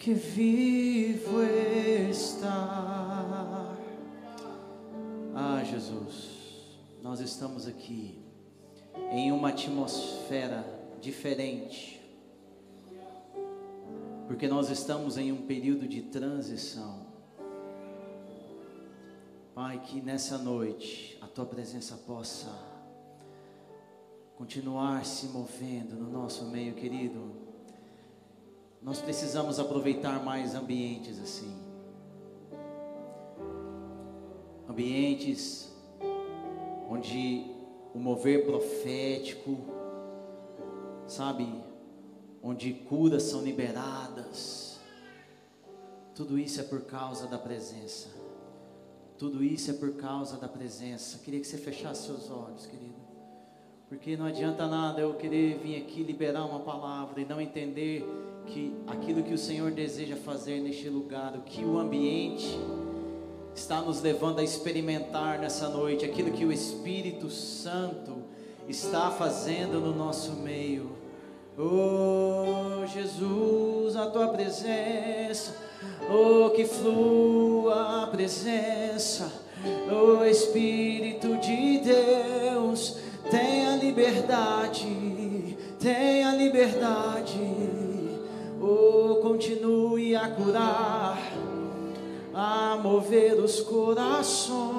que vivo está. Ah, Jesus, nós estamos aqui em uma atmosfera diferente, porque nós estamos em um período de transição. Pai, que nessa noite a tua presença possa continuar se movendo no nosso meio, querido. Nós precisamos aproveitar mais ambientes assim. Ambientes onde o mover profético, sabe, onde curas são liberadas. Tudo isso é por causa da presença. Tudo isso é por causa da presença. Queria que você fechasse seus olhos, querido. Porque não adianta nada eu querer vir aqui liberar uma palavra e não entender que aquilo que o Senhor deseja fazer neste lugar, o que o ambiente está nos levando a experimentar nessa noite, aquilo que o Espírito Santo está fazendo no nosso meio. Oh Jesus, a tua presença, oh que flua a presença, oh Espírito de Deus, tenha liberdade, tenha liberdade oh, continue a curar, a mover os corações.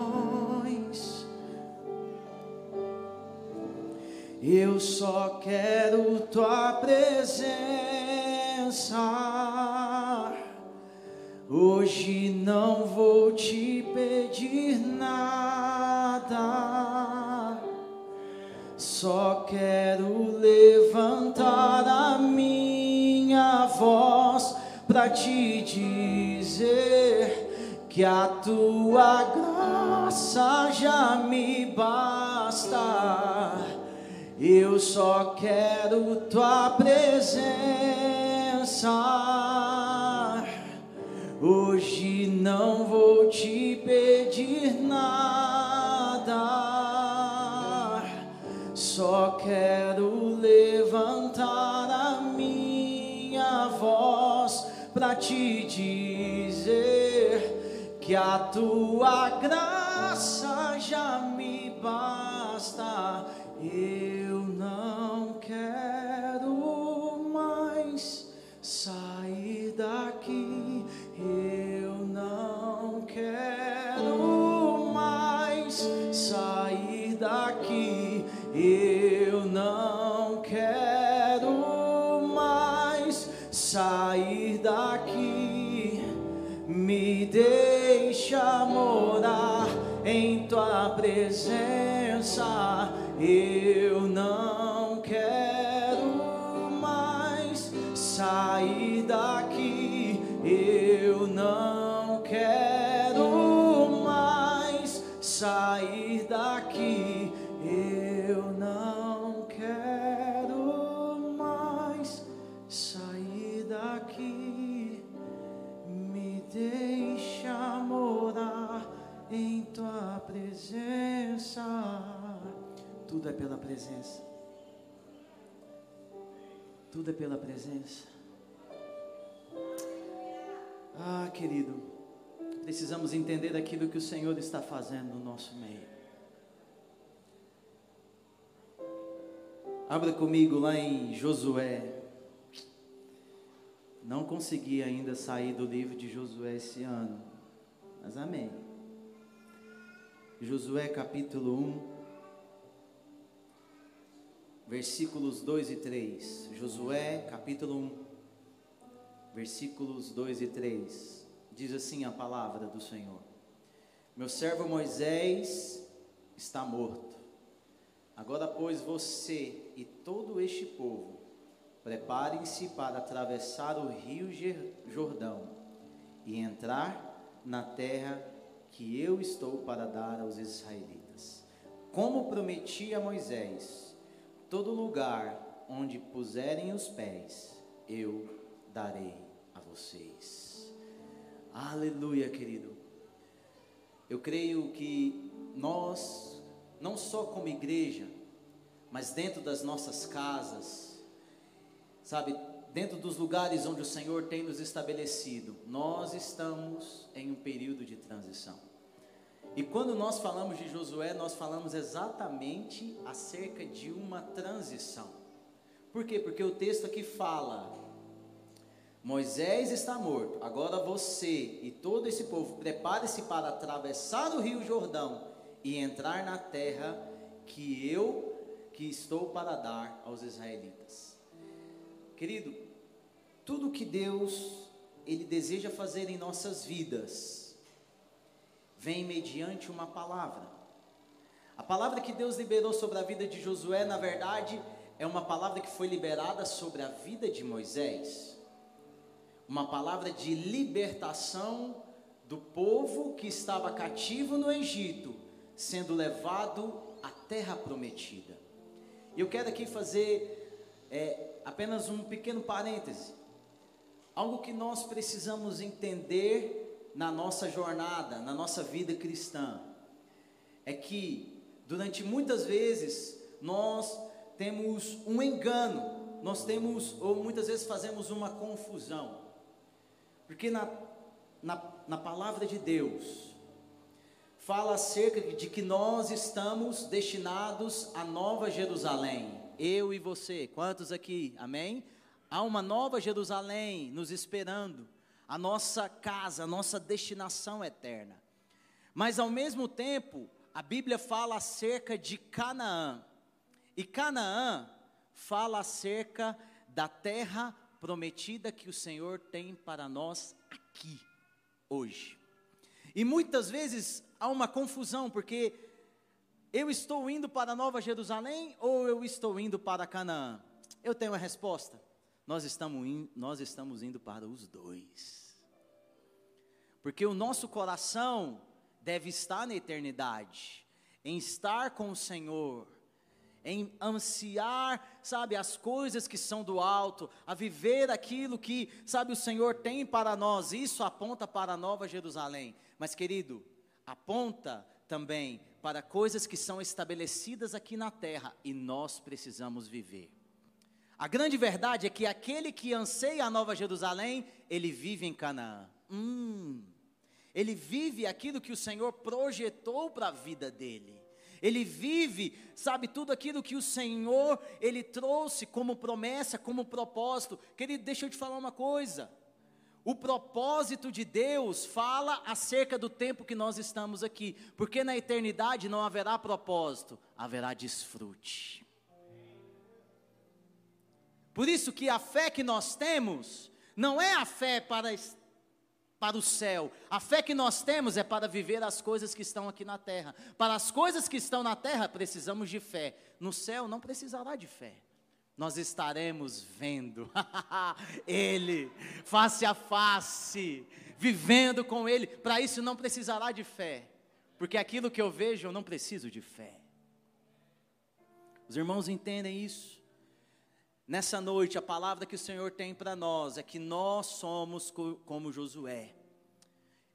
Eu só quero tua presença. Hoje não vou te pedir nada, só quero levantar a minha minha voz para te dizer que a tua graça já me basta. Eu só quero tua presença. Hoje não vou te pedir nada, só quero levantar para te dizer que a tua graça já me basta. Eu não quero me deixa morar em tua presença. Eu não quero mais sair daqui, eu não quero mais sair é pela presença. Tudo é pela presença. Ah, querido, precisamos entender aquilo que o Senhor está fazendo no nosso meio. Abra comigo lá em Josué, não consegui ainda sair do livro de Josué esse ano, mas amém. Josué capítulo 1, versículos 2 e 3. Josué capítulo 1, versículos 2 e 3. Diz assim a palavra do Senhor: Meu servo Moisés está morto. Agora, pois, você e todo este povo Preparem-se para atravessar o rio Jordão e entrar na terra que eu estou para dar aos israelitas. Como prometi a Moisés, todo lugar onde puserem os pés, eu darei a vocês. Aleluia, querido. Eu creio que nós, não só como igreja, mas dentro das nossas casas, sabe, dentro dos lugares onde o Senhor tem nos estabelecido, nós estamos em um período de transição. E quando nós falamos de Josué, nós falamos exatamente acerca de uma transição. Por quê? Porque o texto aqui fala: Moisés está morto, agora você e todo esse povo prepare-se para atravessar o rio Jordão e entrar na terra que eu que estou para dar aos israelitas. Querido, tudo que Deus ele deseja fazer em nossas vidas vem mediante uma palavra. A palavra que Deus liberou sobre a vida de Josué, na verdade, é uma palavra que foi liberada sobre a vida de Moisés. Uma palavra de libertação do povo que estava cativo no Egito, sendo levado à terra prometida. E eu quero aqui fazer é, apenas um pequeno parêntese. Algo que nós precisamos entender na nossa jornada, na nossa vida cristã, é que durante muitas vezes nós temos um engano, nós temos, ou muitas vezes fazemos uma confusão, porque na, na, na palavra de Deus, fala acerca de que nós estamos destinados à nova Jerusalém. Eu e você, quantos aqui? Amém? Há uma nova Jerusalém nos esperando, a nossa casa, a nossa destinação eterna. Mas ao mesmo tempo, a Bíblia fala acerca de Canaã. E Canaã fala acerca da terra prometida que o Senhor tem para nós aqui, hoje. E muitas vezes há uma confusão, porque eu estou indo para Nova Jerusalém ou eu estou indo para Canaã? Eu tenho a resposta. Nós estamos, in, nós estamos indo para os dois. Porque o nosso coração deve estar na eternidade, em estar com o Senhor, em ansiar, sabe, as coisas que são do alto, a viver aquilo que, sabe, o Senhor tem para nós. Isso aponta para a Nova Jerusalém. Mas, querido, aponta também para coisas que são estabelecidas aqui na terra e nós precisamos viver. A grande verdade é que aquele que anseia a Nova Jerusalém, ele vive em Canaã. Hum, ele vive aquilo que o Senhor projetou para a vida dele. Ele vive, sabe, tudo aquilo que o Senhor, Ele trouxe como promessa, como propósito. Querido, deixa eu te falar uma coisa. O propósito de Deus fala acerca do tempo que nós estamos aqui, porque na eternidade não haverá propósito, haverá desfrute. Por isso que a fé que nós temos não é a fé para, para o céu, a fé que nós temos é para viver as coisas que estão aqui na terra. Para as coisas que estão na terra precisamos de fé, no céu não precisará de fé nós estaremos vendo Ele face a face, vivendo com Ele. Para isso não precisará de fé, porque aquilo que eu vejo eu não preciso de fé. Os irmãos entendem isso? Nessa noite, a palavra que o Senhor tem para nós é que nós somos como Josué.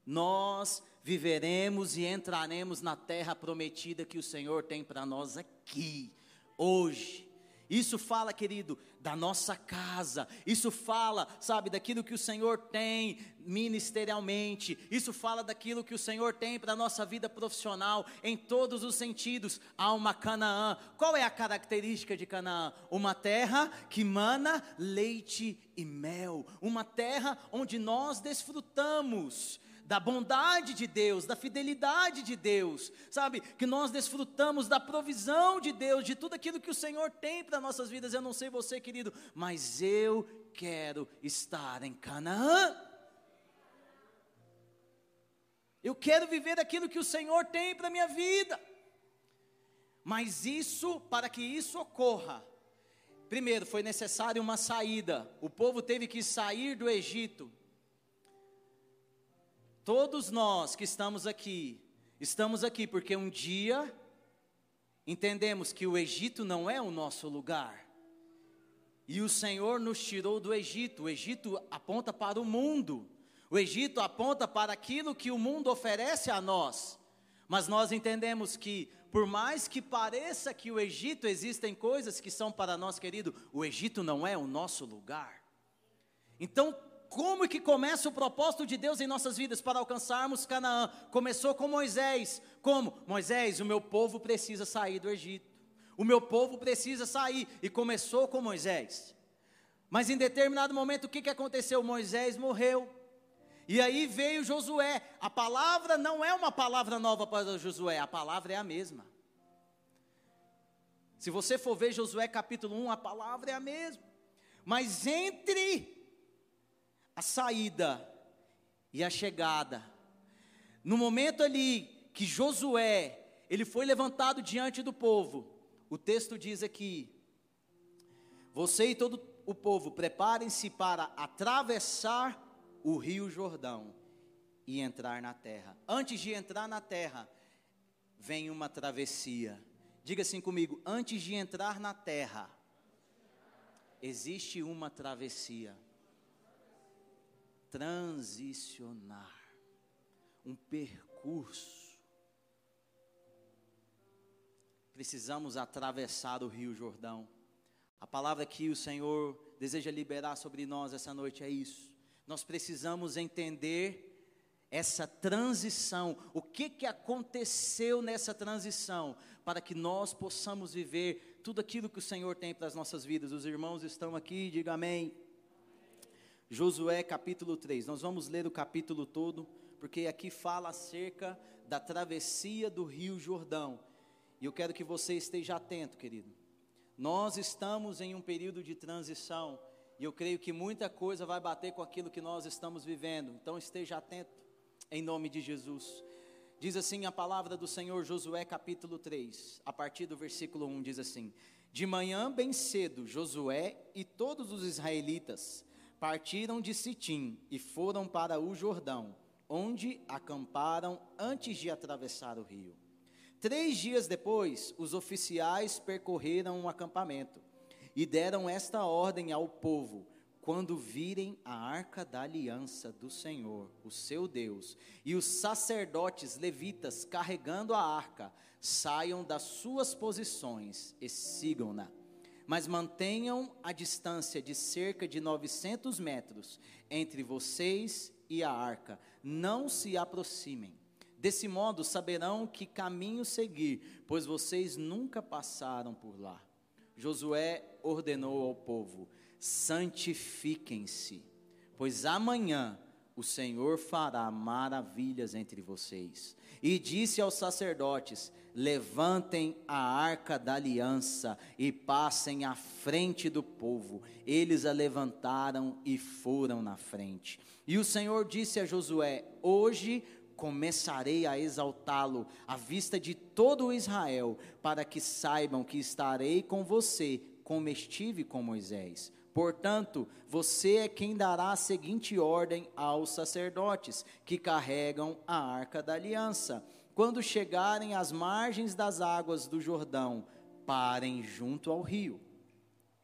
Nós viveremos e entraremos na terra prometida que o Senhor tem para nós aqui, hoje. Isso fala, querido, da nossa casa. Isso fala, sabe, daquilo que o Senhor tem ministerialmente. Isso fala daquilo que o Senhor tem para a nossa vida profissional, em todos os sentidos. Há uma Canaã. Qual é a característica de Canaã? Uma terra que mana leite e mel. Uma terra onde nós desfrutamos da bondade de Deus, da fidelidade de Deus, sabe? Que nós desfrutamos da provisão de Deus, de tudo aquilo que o Senhor tem para nossas vidas. Eu não sei você, querido, mas eu quero estar em Canaã. Eu quero viver aquilo que o Senhor tem para minha vida. Mas isso, para que isso ocorra, primeiro foi necessário uma saída. O povo teve que sair do Egito. Todos nós que estamos aqui, estamos aqui porque um dia entendemos que o Egito não é o nosso lugar. E o Senhor nos tirou do Egito. O Egito aponta para o mundo. O Egito aponta para aquilo que o mundo oferece a nós. Mas nós entendemos que, por mais que pareça que o Egito existem coisas que são para nós, querido, o Egito não é o nosso lugar. Então, como que começa o propósito de Deus em nossas vidas para alcançarmos Canaã? Começou com Moisés. Como? Moisés, o meu povo precisa sair do Egito. O meu povo precisa sair. E começou com Moisés. Mas em determinado momento, o que, que aconteceu? Moisés morreu. E aí veio Josué. A palavra não é uma palavra nova para Josué, a palavra é a mesma. Se você for ver Josué capítulo 1, a palavra é a mesma. Mas entre a saída e a chegada. No momento ali que Josué, ele foi levantado diante do povo, o texto diz aqui: Você e todo o povo, preparem-se para atravessar o rio Jordão e entrar na terra. Antes de entrar na terra, vem uma travessia. Diga assim comigo: antes de entrar na terra, existe uma travessia transicionar, um percurso. Precisamos atravessar o Rio Jordão. A palavra que o Senhor deseja liberar sobre nós essa noite é isso. Nós precisamos entender essa transição, o que, que aconteceu nessa transição, para que nós possamos viver tudo aquilo que o Senhor tem para as nossas vidas. Os irmãos estão aqui, diga amém. Josué capítulo 3. Nós vamos ler o capítulo todo, porque aqui fala acerca da travessia do Rio Jordão. E eu quero que você esteja atento, querido. Nós estamos em um período de transição, e eu creio que muita coisa vai bater com aquilo que nós estamos vivendo. Então esteja atento, em nome de Jesus. Diz assim a palavra do Senhor, Josué capítulo 3, a partir do versículo 1, diz assim: De manhã bem cedo, Josué e todos os israelitas partiram de Sitim e foram para o Jordão, onde acamparam antes de atravessar o rio. Três dias depois, os oficiais percorreram o acampamento e deram esta ordem ao povo: quando virem a arca da aliança do Senhor, o seu Deus, e os sacerdotes levitas carregando a arca, saiam das suas posições e sigam-na mas mantenham a distância de cerca de 900 metros entre vocês e a arca. Não se aproximem. Desse modo saberão que caminho seguir, pois vocês nunca passaram por lá. Josué ordenou ao povo: santifiquem-se, pois amanhã o Senhor fará maravilhas entre vocês. E disse aos sacerdotes: levantem a arca da aliança e passem à frente do povo. Eles a levantaram e foram na frente. E o Senhor disse a Josué: Hoje começarei a exaltá-lo à vista de todo Israel, para que saibam que estarei com você, como estive com Moisés. Portanto, você é quem dará a seguinte ordem aos sacerdotes que carregam a arca da aliança quando chegarem às margens das águas do Jordão, parem junto ao rio.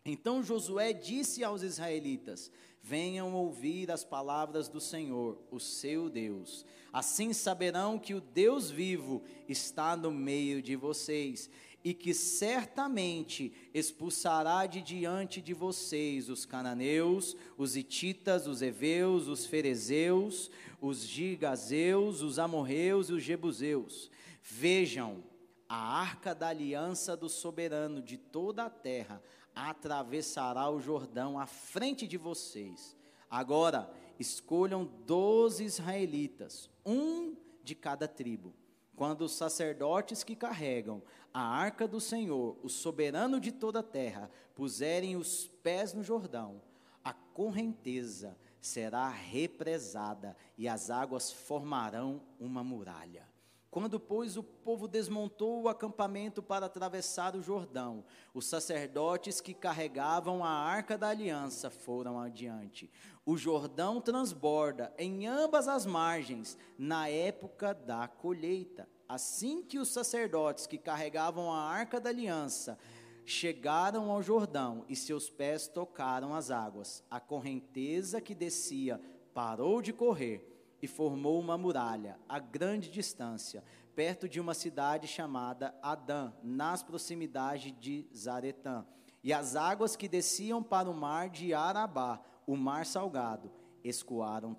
Então Josué disse aos israelitas: Venham ouvir as palavras do Senhor, o seu Deus. Assim saberão que o Deus vivo está no meio de vocês e que certamente expulsará de diante de vocês os cananeus, os ititas, os heveus, os ferezeus, os gigazeus, os amorreus e os jebuseus. Vejam, a arca da aliança do soberano de toda a terra atravessará o Jordão à frente de vocês. Agora, escolham doze israelitas, um de cada tribo. Quando os sacerdotes que carregam a arca do Senhor, o soberano de toda a terra, puserem os pés no Jordão, a correnteza será represada e as águas formarão uma muralha. Quando, pois, o povo desmontou o acampamento para atravessar o Jordão, os sacerdotes que carregavam a arca da aliança foram adiante. O Jordão transborda em ambas as margens na época da colheita. Assim que os sacerdotes que carregavam a arca da aliança chegaram ao Jordão e seus pés tocaram as águas. A correnteza que descia parou de correr e formou uma muralha a grande distância, perto de uma cidade chamada Adã, nas proximidades de Zaretã. E as águas que desciam para o mar de Arabá, o mar salgado, escoaram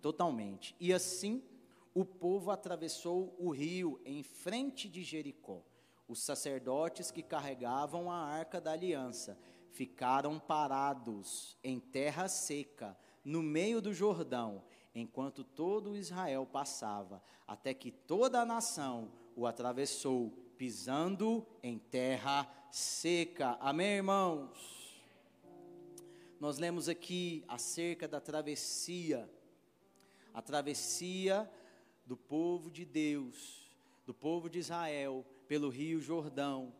totalmente. E assim o povo atravessou o rio em frente de Jericó. Os sacerdotes que carregavam a arca da aliança ficaram parados em terra seca, no meio do Jordão, enquanto todo Israel passava, até que toda a nação o atravessou, pisando em terra seca. Amém, irmãos? Nós lemos aqui acerca da travessia, a travessia do povo de Deus, do povo de Israel, pelo Rio Jordão.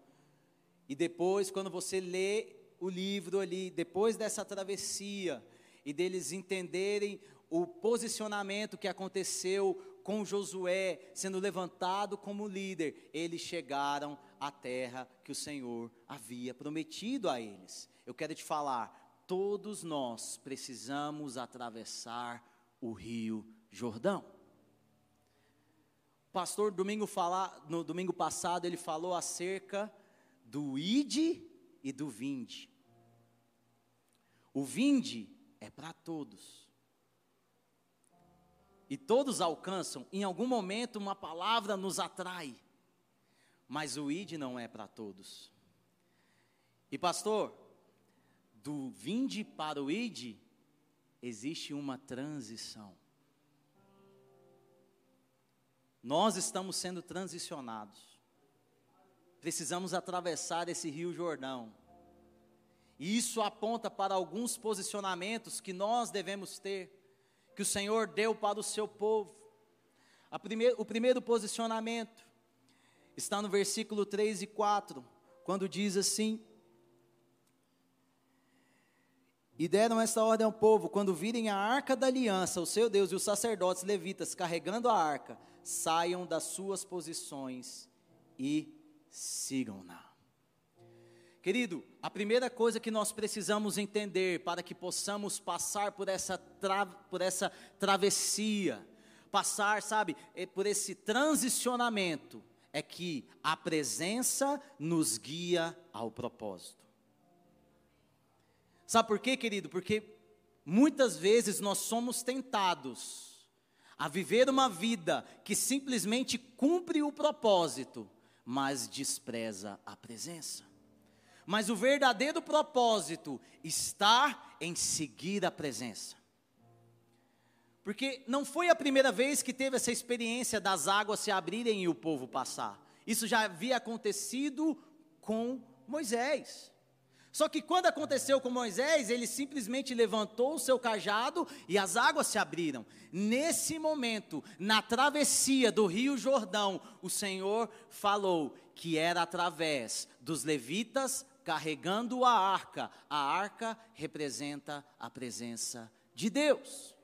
E depois, quando você lê o livro ali, depois dessa travessia, e deles entenderem o posicionamento que aconteceu com Josué sendo levantado como líder, eles chegaram à terra que o Senhor havia prometido a eles. Eu quero te falar, todos nós precisamos atravessar o Rio Jordão pastor domingo falar, no domingo passado ele falou acerca do ide e do vinde. O vinde é para todos. E todos alcançam, em algum momento uma palavra nos atrai. Mas o ide não é para todos. E pastor, do vinde para o ide existe uma transição. Nós estamos sendo transicionados. Precisamos atravessar esse Rio Jordão. E isso aponta para alguns posicionamentos que nós devemos ter, que o Senhor deu para o seu povo. O primeiro posicionamento está no versículo 3 e 4, quando diz assim: E deram esta ordem ao povo: quando virem a arca da aliança, o seu Deus e os sacerdotes levitas carregando a arca, saiam das suas posições e sigam-na. Querido, a primeira coisa que nós precisamos entender para que possamos passar por essa, tra por essa travessia, passar, sabe, eh, por esse transicionamento, é que a presença nos guia ao propósito. Sabe por quê, querido? Porque muitas vezes nós somos tentados a viver uma vida que simplesmente cumpre o propósito, mas despreza a presença. Mas o verdadeiro propósito está em seguir a presença. Porque não foi a primeira vez que teve essa experiência das águas se abrirem e o povo passar. Isso já havia acontecido com Moisés. Só que quando aconteceu com Moisés, ele simplesmente levantou o seu cajado e as águas se abriram. Nesse momento, na travessia do Rio Jordão, o Senhor falou que era através dos levitas carregando a arca. A arca representa a presença de Deus.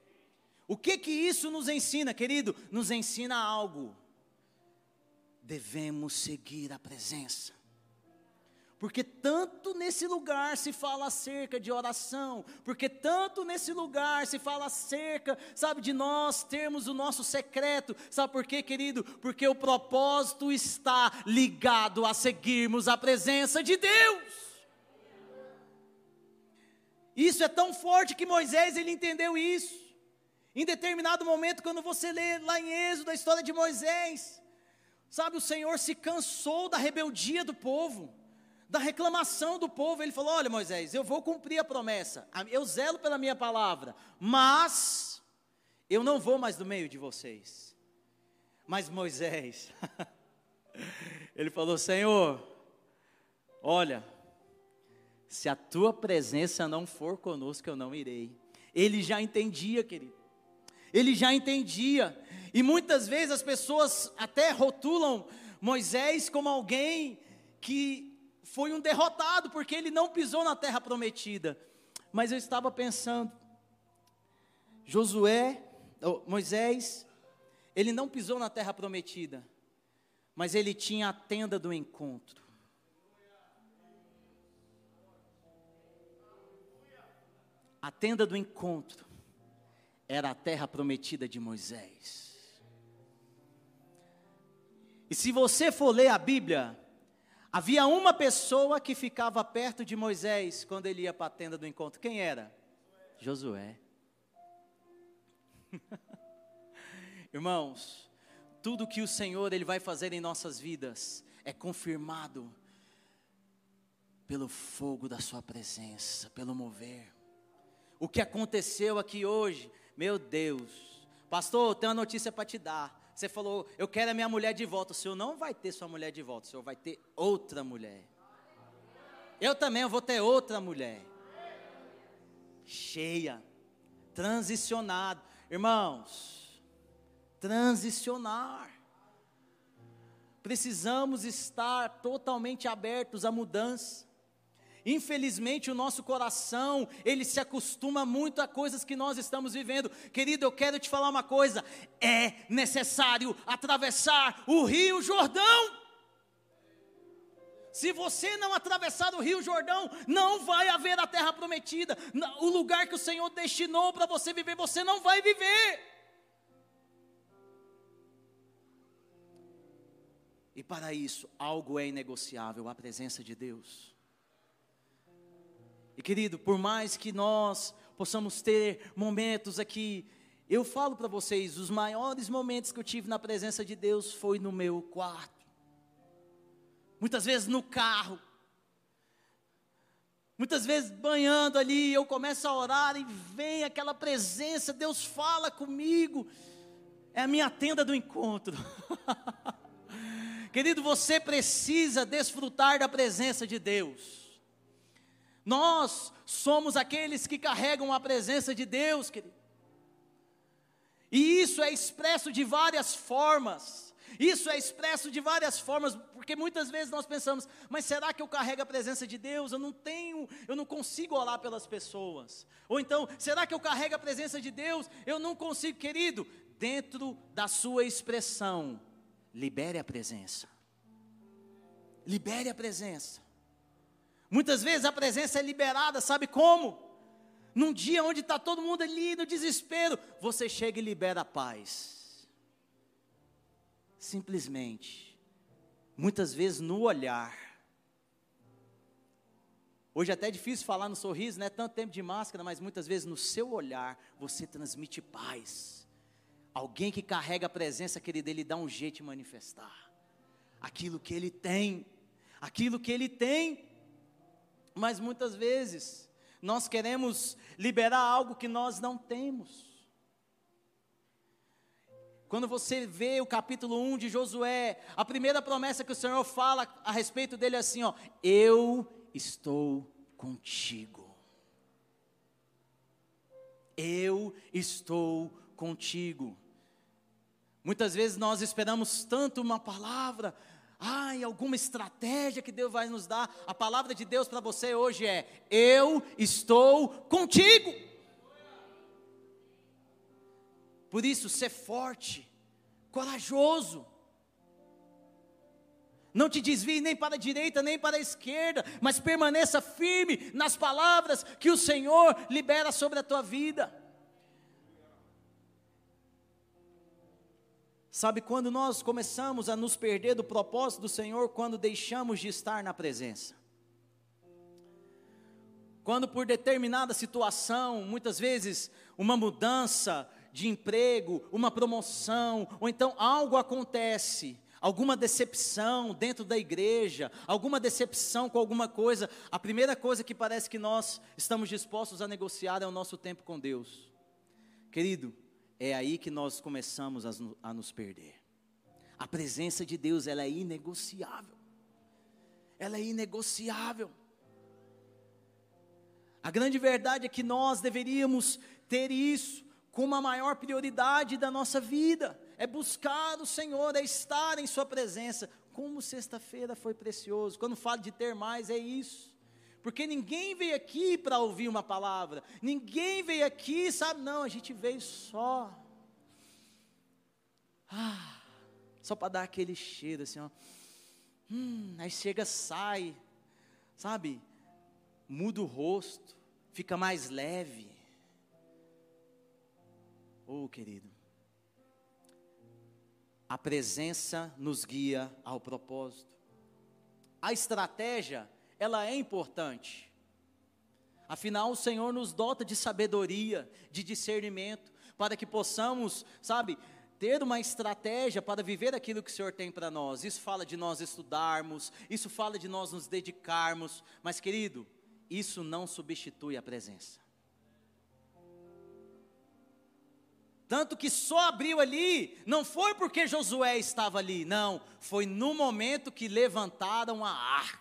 O que que isso nos ensina, querido? Nos ensina algo. Devemos seguir a presença. Porque tanto nesse lugar se fala acerca de oração, porque tanto nesse lugar se fala acerca, sabe, de nós termos o nosso secreto. Sabe por quê, querido? Porque o propósito está ligado a seguirmos a presença de Deus. Isso é tão forte que Moisés ele entendeu isso. Em determinado momento, quando você lê lá em Êxodo a história de Moisés, sabe, o Senhor se cansou da rebeldia do povo da reclamação do povo. Ele falou: Olha, Moisés, eu vou cumprir a promessa, eu zelo pela minha palavra, mas eu não vou mais do meio de vocês. Mas Moisés, ele falou: Senhor, olha, se a tua presença não for conosco, eu não irei. Ele já entendia, querido. Ele já entendia. E muitas vezes as pessoas até rotulam Moisés como alguém que foi um derrotado, porque ele não pisou na terra prometida. Mas eu estava pensando, Josué, oh, Moisés, ele não pisou na terra prometida, mas ele tinha a tenda do encontro. A tenda do encontro era a terra prometida de Moisés. E se você for ler a Bíblia, Havia uma pessoa que ficava perto de Moisés quando ele ia para a tenda do encontro. Quem era? Josué. Irmãos, tudo que o Senhor ele vai fazer em nossas vidas é confirmado pelo fogo da sua presença, pelo mover. O que aconteceu aqui hoje, meu Deus. Pastor, tenho uma notícia para te dar. Você falou, eu quero a minha mulher de volta. O senhor não vai ter sua mulher de volta, o senhor vai ter outra mulher. Eu também vou ter outra mulher. Cheia, transicionado. Irmãos, transicionar. Precisamos estar totalmente abertos à mudança. Infelizmente, o nosso coração, ele se acostuma muito a coisas que nós estamos vivendo. Querido, eu quero te falar uma coisa: é necessário atravessar o Rio Jordão. Se você não atravessar o Rio Jordão, não vai haver a terra prometida. O lugar que o Senhor destinou para você viver, você não vai viver. E para isso, algo é inegociável: a presença de Deus. E querido, por mais que nós possamos ter momentos aqui, eu falo para vocês, os maiores momentos que eu tive na presença de Deus foi no meu quarto. Muitas vezes no carro. Muitas vezes banhando ali, eu começo a orar e vem aquela presença, Deus fala comigo. É a minha tenda do encontro. Querido, você precisa desfrutar da presença de Deus. Nós somos aqueles que carregam a presença de Deus, querido. E isso é expresso de várias formas. Isso é expresso de várias formas, porque muitas vezes nós pensamos, mas será que eu carrego a presença de Deus? Eu não tenho, eu não consigo orar pelas pessoas. Ou então, será que eu carrego a presença de Deus? Eu não consigo, querido, dentro da sua expressão, libere a presença. Libere a presença. Muitas vezes a presença é liberada, sabe como? Num dia onde está todo mundo ali no desespero, você chega e libera a paz. Simplesmente. Muitas vezes no olhar. Hoje é até difícil falar no sorriso, né? Tanto tempo de máscara, mas muitas vezes no seu olhar você transmite paz. Alguém que carrega a presença, querido, ele dá um jeito de manifestar aquilo que ele tem, aquilo que ele tem. Mas muitas vezes nós queremos liberar algo que nós não temos. Quando você vê o capítulo 1 de Josué, a primeira promessa que o Senhor fala a respeito dele é assim, ó: Eu estou contigo. Eu estou contigo. Muitas vezes nós esperamos tanto uma palavra, ai, alguma estratégia que Deus vai nos dar. A palavra de Deus para você hoje é: Eu estou contigo. Por isso, ser forte, corajoso. Não te desvie nem para a direita nem para a esquerda, mas permaneça firme nas palavras que o Senhor libera sobre a tua vida. Sabe, quando nós começamos a nos perder do propósito do Senhor, quando deixamos de estar na presença. Quando por determinada situação, muitas vezes uma mudança de emprego, uma promoção, ou então algo acontece, alguma decepção dentro da igreja, alguma decepção com alguma coisa, a primeira coisa que parece que nós estamos dispostos a negociar é o nosso tempo com Deus. Querido, é aí que nós começamos a, a nos perder. A presença de Deus, ela é inegociável. Ela é inegociável. A grande verdade é que nós deveríamos ter isso como a maior prioridade da nossa vida. É buscar o Senhor, é estar em Sua presença. Como sexta-feira foi precioso. Quando falo de ter mais, é isso. Porque ninguém veio aqui para ouvir uma palavra, ninguém veio aqui, sabe? Não, a gente veio só. Ah, só para dar aquele cheiro assim, ó. Hum, aí chega, sai, sabe? Muda o rosto, fica mais leve. Oh, querido, a presença nos guia ao propósito. A estratégia ela é importante. Afinal, o Senhor nos dota de sabedoria, de discernimento, para que possamos, sabe, ter uma estratégia para viver aquilo que o Senhor tem para nós. Isso fala de nós estudarmos, isso fala de nós nos dedicarmos, mas querido, isso não substitui a presença. Tanto que só abriu ali, não foi porque Josué estava ali, não, foi no momento que levantaram a arca.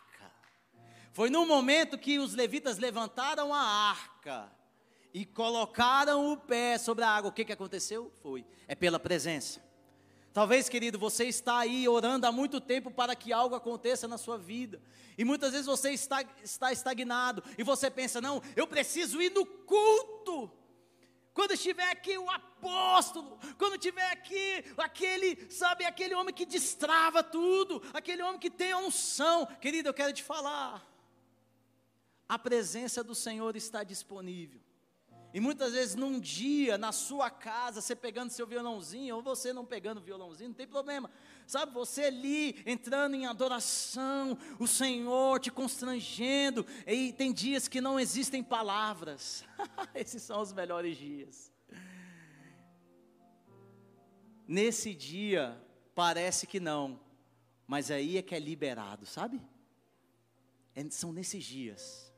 Foi no momento que os levitas levantaram a arca e colocaram o pé sobre a água. O que, que aconteceu? Foi, é pela presença. Talvez, querido, você está aí orando há muito tempo para que algo aconteça na sua vida. E muitas vezes você está, está estagnado e você pensa: não, eu preciso ir no culto. Quando estiver aqui o apóstolo, quando estiver aqui aquele, sabe, aquele homem que destrava tudo, aquele homem que tem a unção, querido, eu quero te falar a presença do Senhor está disponível. E muitas vezes num dia, na sua casa, você pegando seu violãozinho, ou você não pegando violãozinho, não tem problema. Sabe, você ali entrando em adoração, o Senhor te constrangendo, e tem dias que não existem palavras. Esses são os melhores dias. Nesse dia, parece que não, mas aí é que é liberado, sabe? É, são nesses dias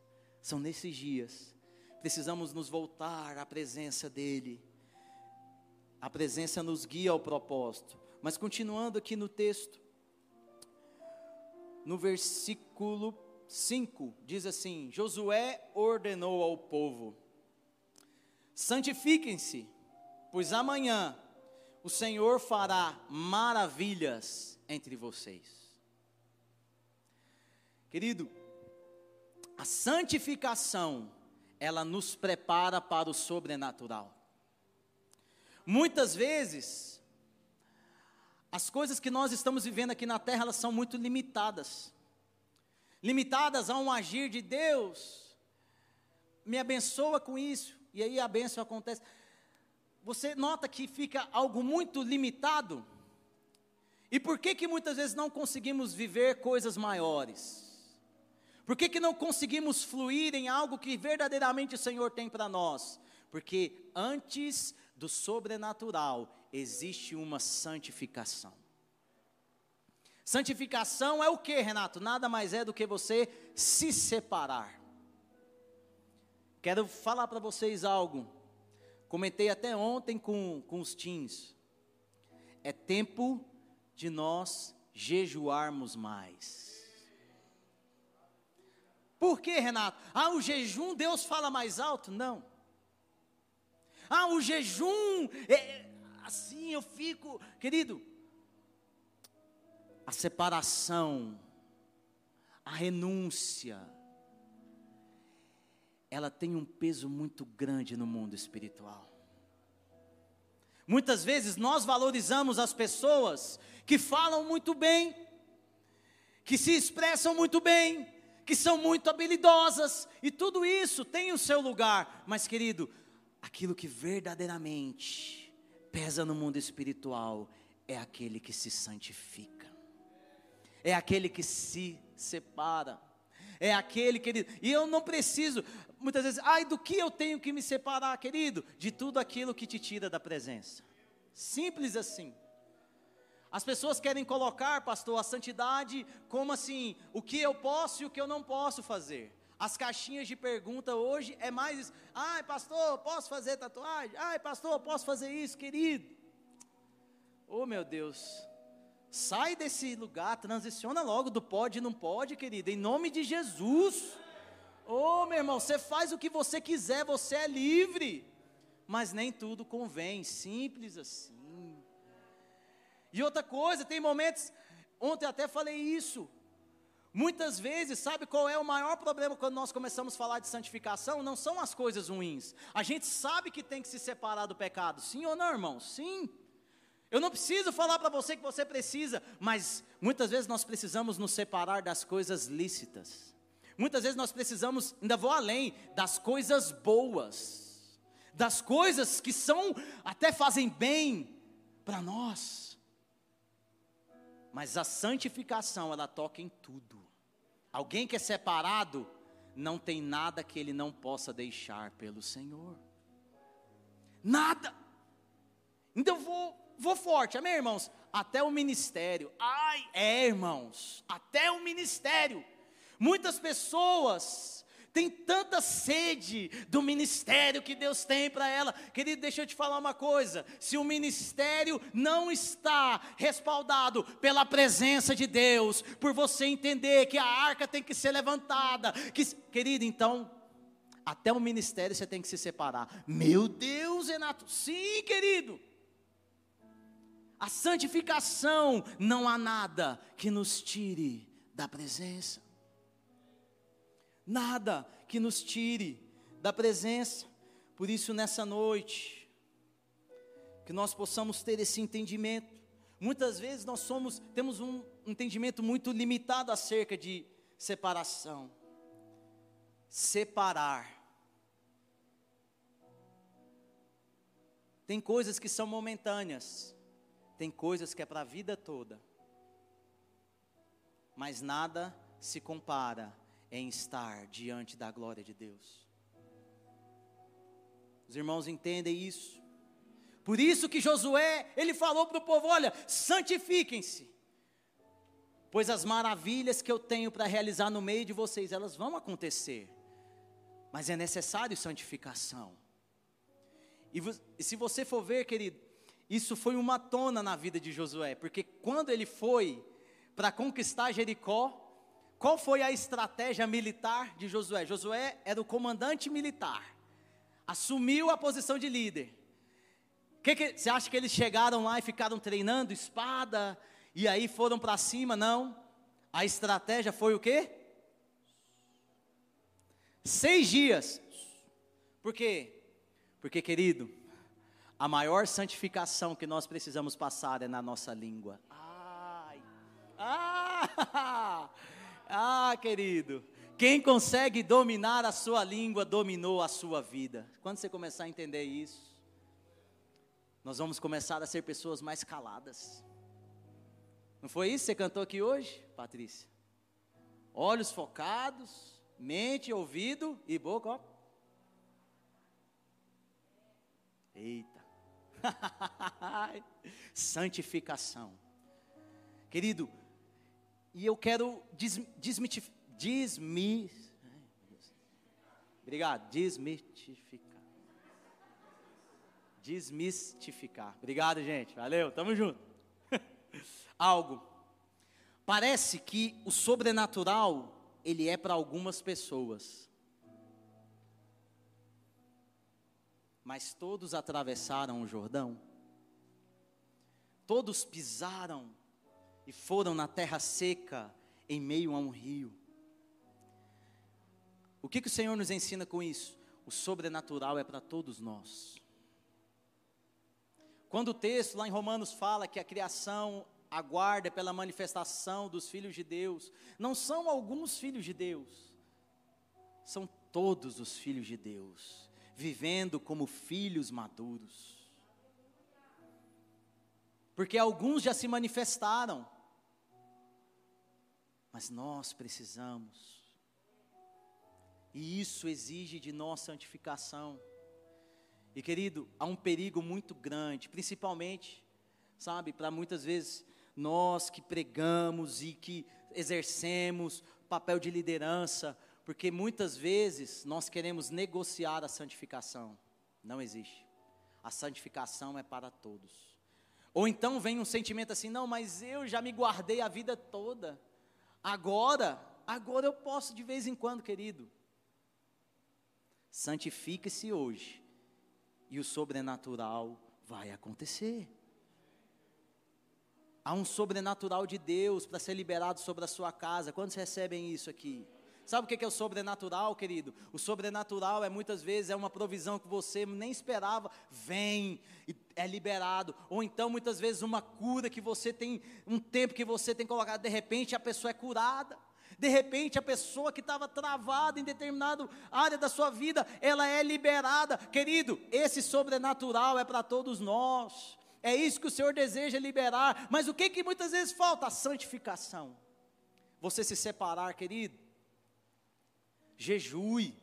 são nesses dias. Precisamos nos voltar à presença dEle. A presença nos guia ao propósito. Mas continuando aqui no texto, no versículo 5, diz assim: Josué ordenou ao povo: santifiquem-se, pois amanhã o Senhor fará maravilhas entre vocês. Querido, a santificação, ela nos prepara para o sobrenatural. Muitas vezes, as coisas que nós estamos vivendo aqui na terra, elas são muito limitadas. Limitadas a um agir de Deus. Me abençoa com isso, e aí a bênção acontece. Você nota que fica algo muito limitado? E por que que muitas vezes não conseguimos viver coisas maiores? Por que, que não conseguimos fluir em algo que verdadeiramente o Senhor tem para nós? Porque antes do sobrenatural existe uma santificação. Santificação é o que, Renato? Nada mais é do que você se separar. Quero falar para vocês algo. Comentei até ontem com, com os teens. É tempo de nós jejuarmos mais. Por que, Renato? Ah, o jejum, Deus fala mais alto? Não. Ah, o jejum, é, assim eu fico. Querido, a separação, a renúncia, ela tem um peso muito grande no mundo espiritual. Muitas vezes nós valorizamos as pessoas que falam muito bem, que se expressam muito bem, que são muito habilidosas, e tudo isso tem o seu lugar, mas querido, aquilo que verdadeiramente pesa no mundo espiritual é aquele que se santifica, é aquele que se separa, é aquele, querido, e eu não preciso, muitas vezes, ai, do que eu tenho que me separar, querido? De tudo aquilo que te tira da presença, simples assim. As pessoas querem colocar, pastor, a santidade como assim, o que eu posso e o que eu não posso fazer. As caixinhas de pergunta hoje é mais, ai pastor, posso fazer tatuagem? Ai pastor, posso fazer isso, querido? Oh meu Deus, sai desse lugar, transiciona logo do pode e não pode, querido, em nome de Jesus. Oh meu irmão, você faz o que você quiser, você é livre, mas nem tudo convém, simples assim. E outra coisa, tem momentos, ontem até falei isso. Muitas vezes, sabe qual é o maior problema quando nós começamos a falar de santificação? Não são as coisas ruins. A gente sabe que tem que se separar do pecado, sim ou não, irmão? Sim. Eu não preciso falar para você que você precisa, mas muitas vezes nós precisamos nos separar das coisas lícitas. Muitas vezes nós precisamos, ainda vou além, das coisas boas, das coisas que são, até fazem bem para nós. Mas a santificação, ela toca em tudo. Alguém que é separado, não tem nada que ele não possa deixar pelo Senhor. Nada. Então vou, vou forte, amém, irmãos? Até o ministério. Ai, é, irmãos, até o ministério. Muitas pessoas tem tanta sede do ministério que Deus tem para ela. Querido, deixa eu te falar uma coisa: se o ministério não está respaldado pela presença de Deus, por você entender que a arca tem que ser levantada, que, querido, então até o ministério você tem que se separar. Meu Deus, Renato, sim, querido. A santificação, não há nada que nos tire da presença nada que nos tire da presença. Por isso, nessa noite, que nós possamos ter esse entendimento. Muitas vezes nós somos, temos um entendimento muito limitado acerca de separação. Separar. Tem coisas que são momentâneas, tem coisas que é para a vida toda. Mas nada se compara em estar diante da glória de Deus. Os irmãos entendem isso. Por isso que Josué, ele falou para o povo: olha, santifiquem-se, pois as maravilhas que eu tenho para realizar no meio de vocês, elas vão acontecer, mas é necessário santificação. E, e se você for ver, querido, isso foi uma tona na vida de Josué, porque quando ele foi para conquistar Jericó, qual foi a estratégia militar de Josué? Josué era o comandante militar, assumiu a posição de líder. Que que, você acha que eles chegaram lá e ficaram treinando espada e aí foram para cima? Não. A estratégia foi o quê? Seis dias. Por quê? Porque, querido, a maior santificação que nós precisamos passar é na nossa língua. Ai, ah, Ah, querido, quem consegue dominar a sua língua, dominou a sua vida. Quando você começar a entender isso, nós vamos começar a ser pessoas mais caladas. Não foi isso que você cantou aqui hoje, Patrícia? Olhos focados, mente, ouvido e boca, ó. Eita. Santificação. Querido, e eu quero des, desmitificar. Desmi, obrigado, desmitificar. Desmistificar. Obrigado, gente. Valeu, tamo junto. Algo. Parece que o sobrenatural, ele é para algumas pessoas. Mas todos atravessaram o Jordão. Todos pisaram e foram na terra seca, em meio a um rio. O que, que o Senhor nos ensina com isso? O sobrenatural é para todos nós. Quando o texto lá em Romanos fala que a criação aguarda pela manifestação dos filhos de Deus, não são alguns filhos de Deus, são todos os filhos de Deus, vivendo como filhos maduros porque alguns já se manifestaram, mas nós precisamos, e isso exige de nós santificação. E querido, há um perigo muito grande, principalmente, sabe, para muitas vezes nós que pregamos e que exercemos papel de liderança, porque muitas vezes nós queremos negociar a santificação. Não existe. A santificação é para todos. Ou então vem um sentimento assim: não, mas eu já me guardei a vida toda. Agora, agora eu posso de vez em quando, querido. Santifique-se hoje, e o sobrenatural vai acontecer. Há um sobrenatural de Deus para ser liberado sobre a sua casa. Quantos recebem isso aqui? Sabe o que é o sobrenatural, querido? O sobrenatural é muitas vezes é uma provisão que você nem esperava, vem e é liberado. Ou então muitas vezes uma cura que você tem um tempo que você tem colocado, de repente a pessoa é curada. De repente a pessoa que estava travada em determinada área da sua vida, ela é liberada. Querido, esse sobrenatural é para todos nós. É isso que o Senhor deseja liberar. Mas o que que muitas vezes falta? A santificação. Você se separar, querido jejue,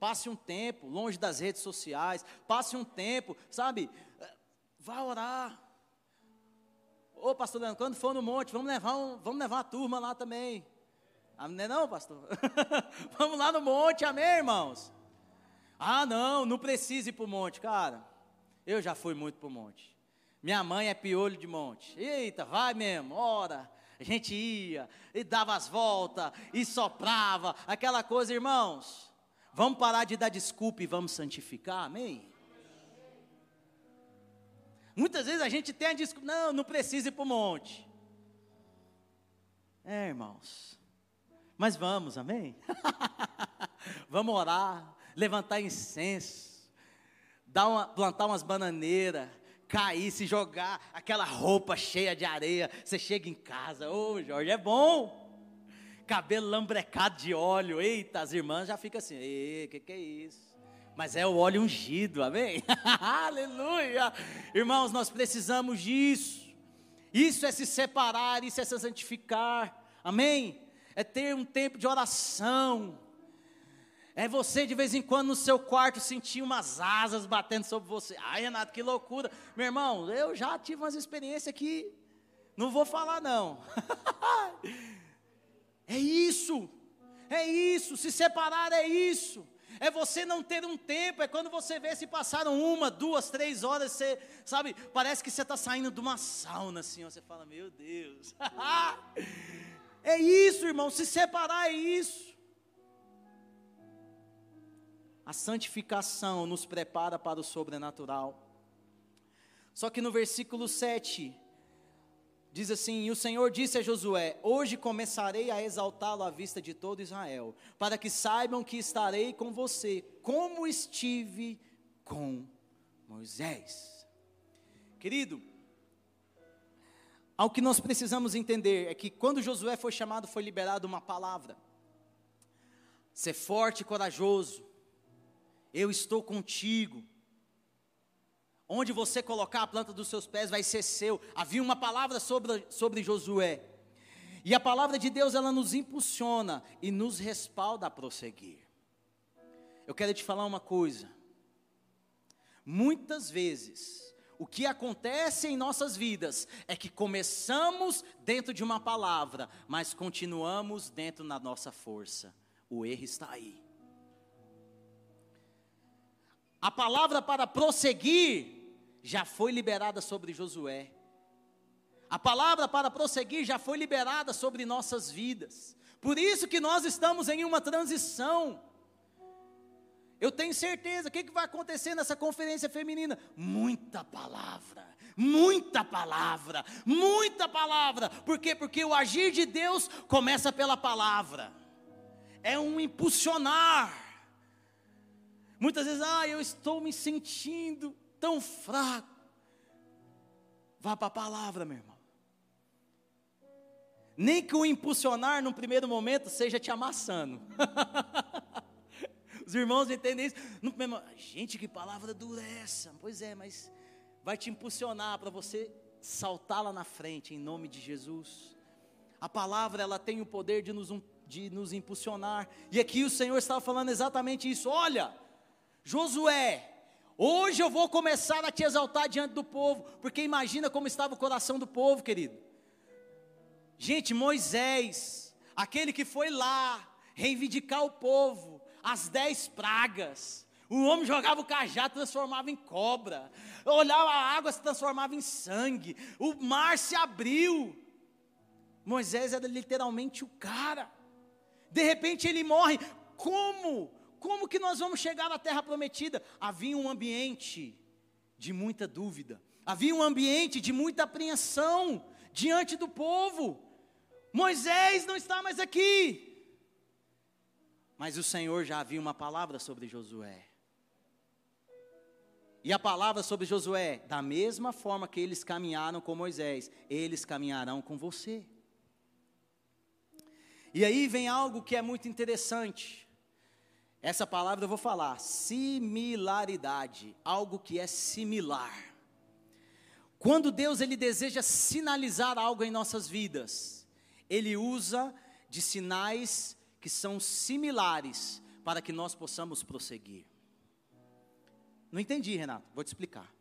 passe um tempo longe das redes sociais, passe um tempo, sabe, vá orar. Ô pastor Leandro, quando for no monte, vamos levar, um, vamos levar uma turma lá também. Ah, não é não, pastor? vamos lá no monte, amém, irmãos? Ah, não, não precisa ir para o monte, cara. Eu já fui muito para o monte. Minha mãe é piolho de monte. Eita, vai mesmo, ora. A gente ia e dava as voltas e soprava, aquela coisa, irmãos. Vamos parar de dar desculpa e vamos santificar, amém? Muitas vezes a gente tem a desculpa, não, não precisa ir para o monte. É, irmãos. Mas vamos, amém? vamos orar, levantar incenso, dar uma, plantar umas bananeiras, cair, se jogar, aquela roupa cheia de areia. Você chega em casa, ô oh, Jorge, é bom. Cabelo lambrecado de óleo, eita, as irmãs já ficam assim, o que, que é isso? Mas é o óleo ungido, amém? Aleluia! Irmãos, nós precisamos disso. Isso é se separar, isso é se santificar, amém? É ter um tempo de oração, é você de vez em quando no seu quarto sentir umas asas batendo sobre você. Ai, Renato, que loucura. Meu irmão, eu já tive umas experiências que não vou falar não. é isso. É isso, se separar é isso. É você não ter um tempo, é quando você vê se passaram uma, duas, três horas, você, sabe, parece que você está saindo de uma sauna assim, você fala, meu Deus. é isso, irmão, se separar é isso. A santificação nos prepara para o sobrenatural. Só que no versículo 7, diz assim: E o Senhor disse a Josué: Hoje começarei a exaltá-lo à vista de todo Israel, para que saibam que estarei com você, como estive com Moisés. Querido, ao que nós precisamos entender é que quando Josué foi chamado, foi liberado uma palavra: ser forte e corajoso, eu estou contigo. Onde você colocar a planta dos seus pés vai ser seu. Havia uma palavra sobre, sobre Josué. E a palavra de Deus, ela nos impulsiona e nos respalda a prosseguir. Eu quero te falar uma coisa. Muitas vezes, o que acontece em nossas vidas é que começamos dentro de uma palavra, mas continuamos dentro da nossa força. O erro está aí. A palavra para prosseguir já foi liberada sobre Josué. A palavra para prosseguir já foi liberada sobre nossas vidas. Por isso que nós estamos em uma transição. Eu tenho certeza, o que, que vai acontecer nessa conferência feminina? Muita palavra, muita palavra, muita palavra. Por quê? Porque o agir de Deus começa pela palavra. É um impulsionar Muitas vezes, ah, eu estou me sentindo tão fraco. Vá para a palavra, meu irmão. Nem que o impulsionar no primeiro momento seja te amassando. Os irmãos entendem isso. No primeiro, gente, que palavra dura é essa? Pois é, mas vai te impulsionar para você saltar lá na frente, em nome de Jesus. A palavra, ela tem o poder de nos, de nos impulsionar. E aqui o Senhor estava falando exatamente isso. Olha, Josué, hoje eu vou começar a te exaltar diante do povo, porque imagina como estava o coração do povo, querido. Gente, Moisés, aquele que foi lá reivindicar o povo, as dez pragas, o homem jogava o cajado, transformava em cobra, olhava a água, se transformava em sangue, o mar se abriu. Moisés era literalmente o cara. De repente ele morre. Como? Como que nós vamos chegar na terra prometida? Havia um ambiente de muita dúvida, havia um ambiente de muita apreensão diante do povo. Moisés não está mais aqui. Mas o Senhor já havia uma palavra sobre Josué. E a palavra sobre Josué, da mesma forma que eles caminharam com Moisés, eles caminharão com você. E aí vem algo que é muito interessante. Essa palavra eu vou falar, similaridade, algo que é similar. Quando Deus ele deseja sinalizar algo em nossas vidas, ele usa de sinais que são similares para que nós possamos prosseguir. Não entendi, Renato, vou te explicar.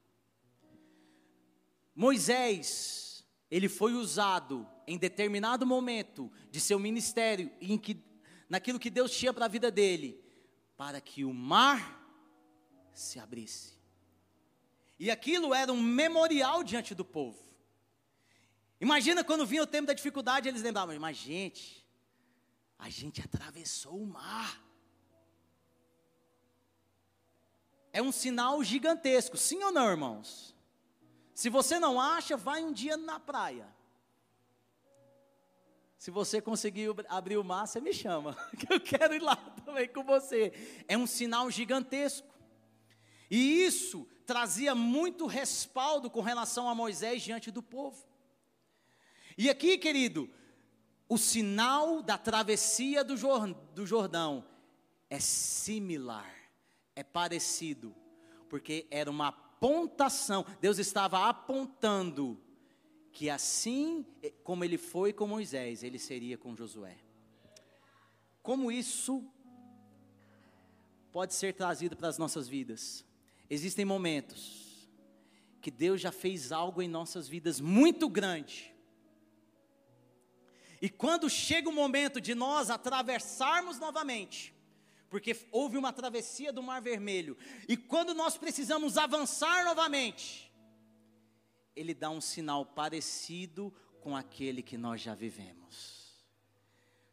Moisés, ele foi usado em determinado momento de seu ministério, em que, naquilo que Deus tinha para a vida dele, para que o mar se abrisse. E aquilo era um memorial diante do povo. Imagina quando vinha o tempo da dificuldade, eles lembravam, mas gente, a gente atravessou o mar. É um sinal gigantesco, sim ou não, irmãos? Se você não acha, vai um dia na praia. Se você conseguir abrir o mar, você me chama, que eu quero ir lá também com você. É um sinal gigantesco. E isso trazia muito respaldo com relação a Moisés diante do povo. E aqui, querido, o sinal da travessia do Jordão é similar, é parecido, porque era uma apontação, Deus estava apontando que assim como ele foi com Moisés, ele seria com Josué. Como isso pode ser trazido para as nossas vidas? Existem momentos que Deus já fez algo em nossas vidas muito grande. E quando chega o momento de nós atravessarmos novamente, porque houve uma travessia do Mar Vermelho, e quando nós precisamos avançar novamente, Ele dá um sinal parecido com aquele que nós já vivemos.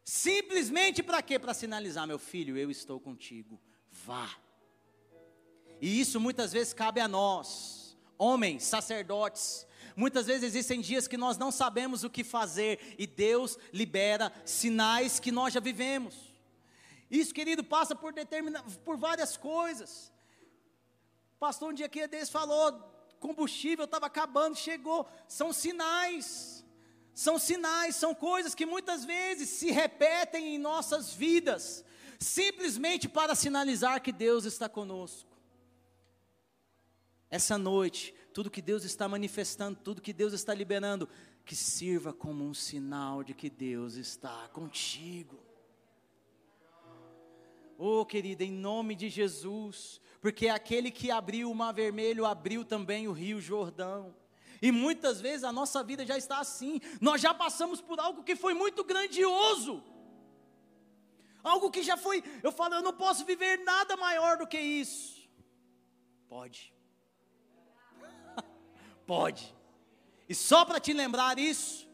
Simplesmente para quê? Para sinalizar, meu filho, eu estou contigo, vá. E isso muitas vezes cabe a nós, homens, sacerdotes. Muitas vezes existem dias que nós não sabemos o que fazer e Deus libera sinais que nós já vivemos. Isso, querido, passa por determina, por várias coisas. pastor um dia que Deus falou, combustível estava acabando, chegou. São sinais. São sinais, são coisas que muitas vezes se repetem em nossas vidas, simplesmente para sinalizar que Deus está conosco. Essa noite, tudo que Deus está manifestando, tudo que Deus está liberando, que sirva como um sinal de que Deus está contigo. Oh, querida, em nome de Jesus, porque aquele que abriu o mar vermelho abriu também o rio Jordão. E muitas vezes a nossa vida já está assim. Nós já passamos por algo que foi muito grandioso. Algo que já foi, eu falo, eu não posso viver nada maior do que isso. Pode. Pode. E só para te lembrar isso,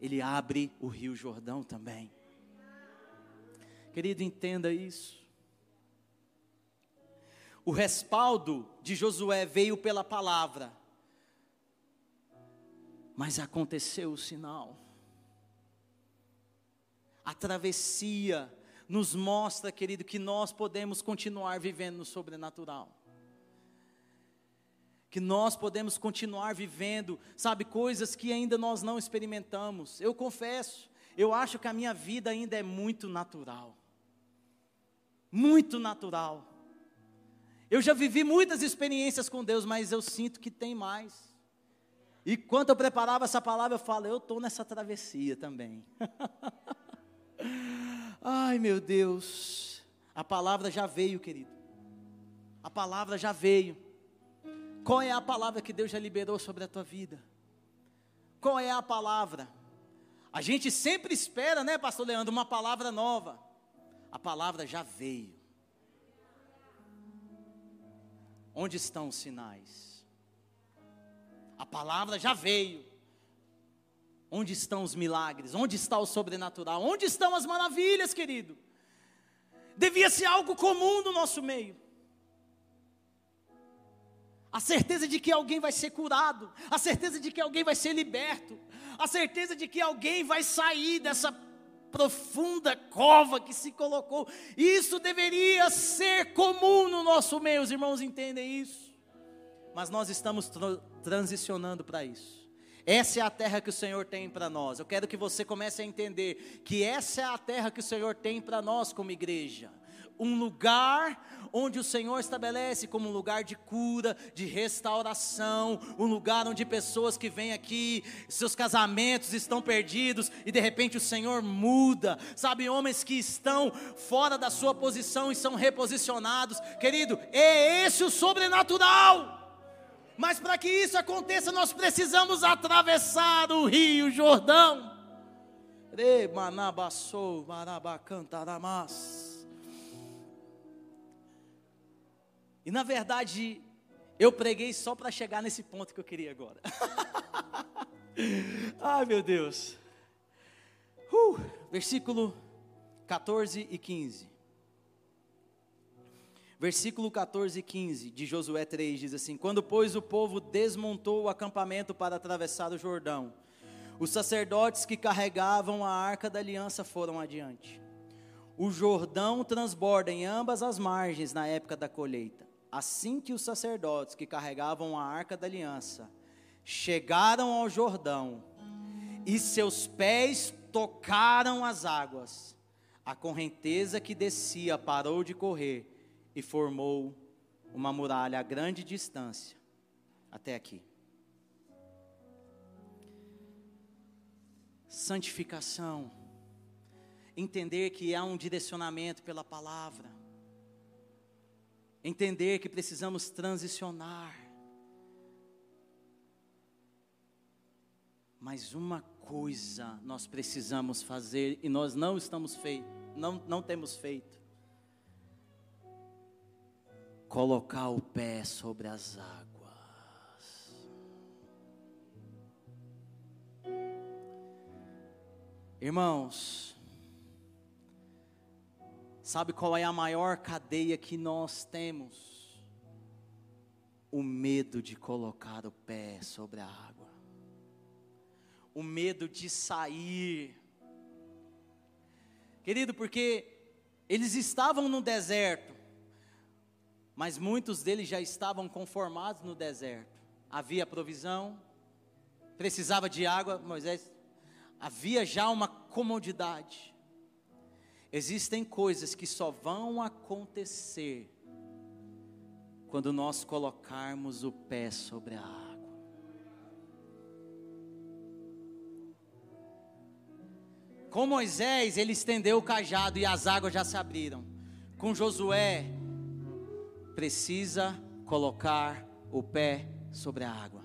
ele abre o Rio Jordão também. Querido, entenda isso. O respaldo de Josué veio pela palavra, mas aconteceu o sinal. A travessia nos mostra, querido, que nós podemos continuar vivendo no sobrenatural que nós podemos continuar vivendo, sabe, coisas que ainda nós não experimentamos. Eu confesso, eu acho que a minha vida ainda é muito natural. Muito natural. Eu já vivi muitas experiências com Deus, mas eu sinto que tem mais. E quando eu preparava essa palavra, eu falo, eu estou nessa travessia também. Ai, meu Deus. A palavra já veio, querido. A palavra já veio. Qual é a palavra que Deus já liberou sobre a tua vida? Qual é a palavra? A gente sempre espera, né, Pastor Leandro, uma palavra nova. A palavra já veio. Onde estão os sinais? A palavra já veio. Onde estão os milagres? Onde está o sobrenatural? Onde estão as maravilhas, querido? Devia ser algo comum no nosso meio a certeza de que alguém vai ser curado, a certeza de que alguém vai ser liberto, a certeza de que alguém vai sair dessa profunda cova que se colocou. Isso deveria ser comum no nosso meio, os irmãos entendem isso? Mas nós estamos tra transicionando para isso. Essa é a terra que o Senhor tem para nós. Eu quero que você comece a entender que essa é a terra que o Senhor tem para nós como igreja um lugar onde o Senhor estabelece como um lugar de cura, de restauração, um lugar onde pessoas que vêm aqui, seus casamentos estão perdidos e de repente o Senhor muda, sabe, homens que estão fora da sua posição e são reposicionados, querido, é esse o sobrenatural. Mas para que isso aconteça, nós precisamos atravessar o Rio Jordão. Re manabassou, marabacantaramas. E na verdade, eu preguei só para chegar nesse ponto que eu queria agora. Ai meu Deus. Uh, versículo 14 e 15. Versículo 14 e 15 de Josué 3 diz assim: Quando, pois, o povo desmontou o acampamento para atravessar o Jordão, os sacerdotes que carregavam a arca da aliança foram adiante. O Jordão transborda em ambas as margens na época da colheita. Assim que os sacerdotes que carregavam a arca da aliança chegaram ao Jordão e seus pés tocaram as águas, a correnteza que descia parou de correr e formou uma muralha a grande distância. Até aqui. Santificação, entender que há um direcionamento pela palavra entender que precisamos transicionar. Mas uma coisa nós precisamos fazer e nós não estamos feito, não, não temos feito. Colocar o pé sobre as águas. Irmãos, Sabe qual é a maior cadeia que nós temos? O medo de colocar o pé sobre a água, o medo de sair. Querido, porque eles estavam no deserto, mas muitos deles já estavam conformados no deserto. Havia provisão, precisava de água, Moisés, havia já uma comodidade. Existem coisas que só vão acontecer quando nós colocarmos o pé sobre a água. Com Moisés, ele estendeu o cajado e as águas já se abriram. Com Josué, precisa colocar o pé sobre a água.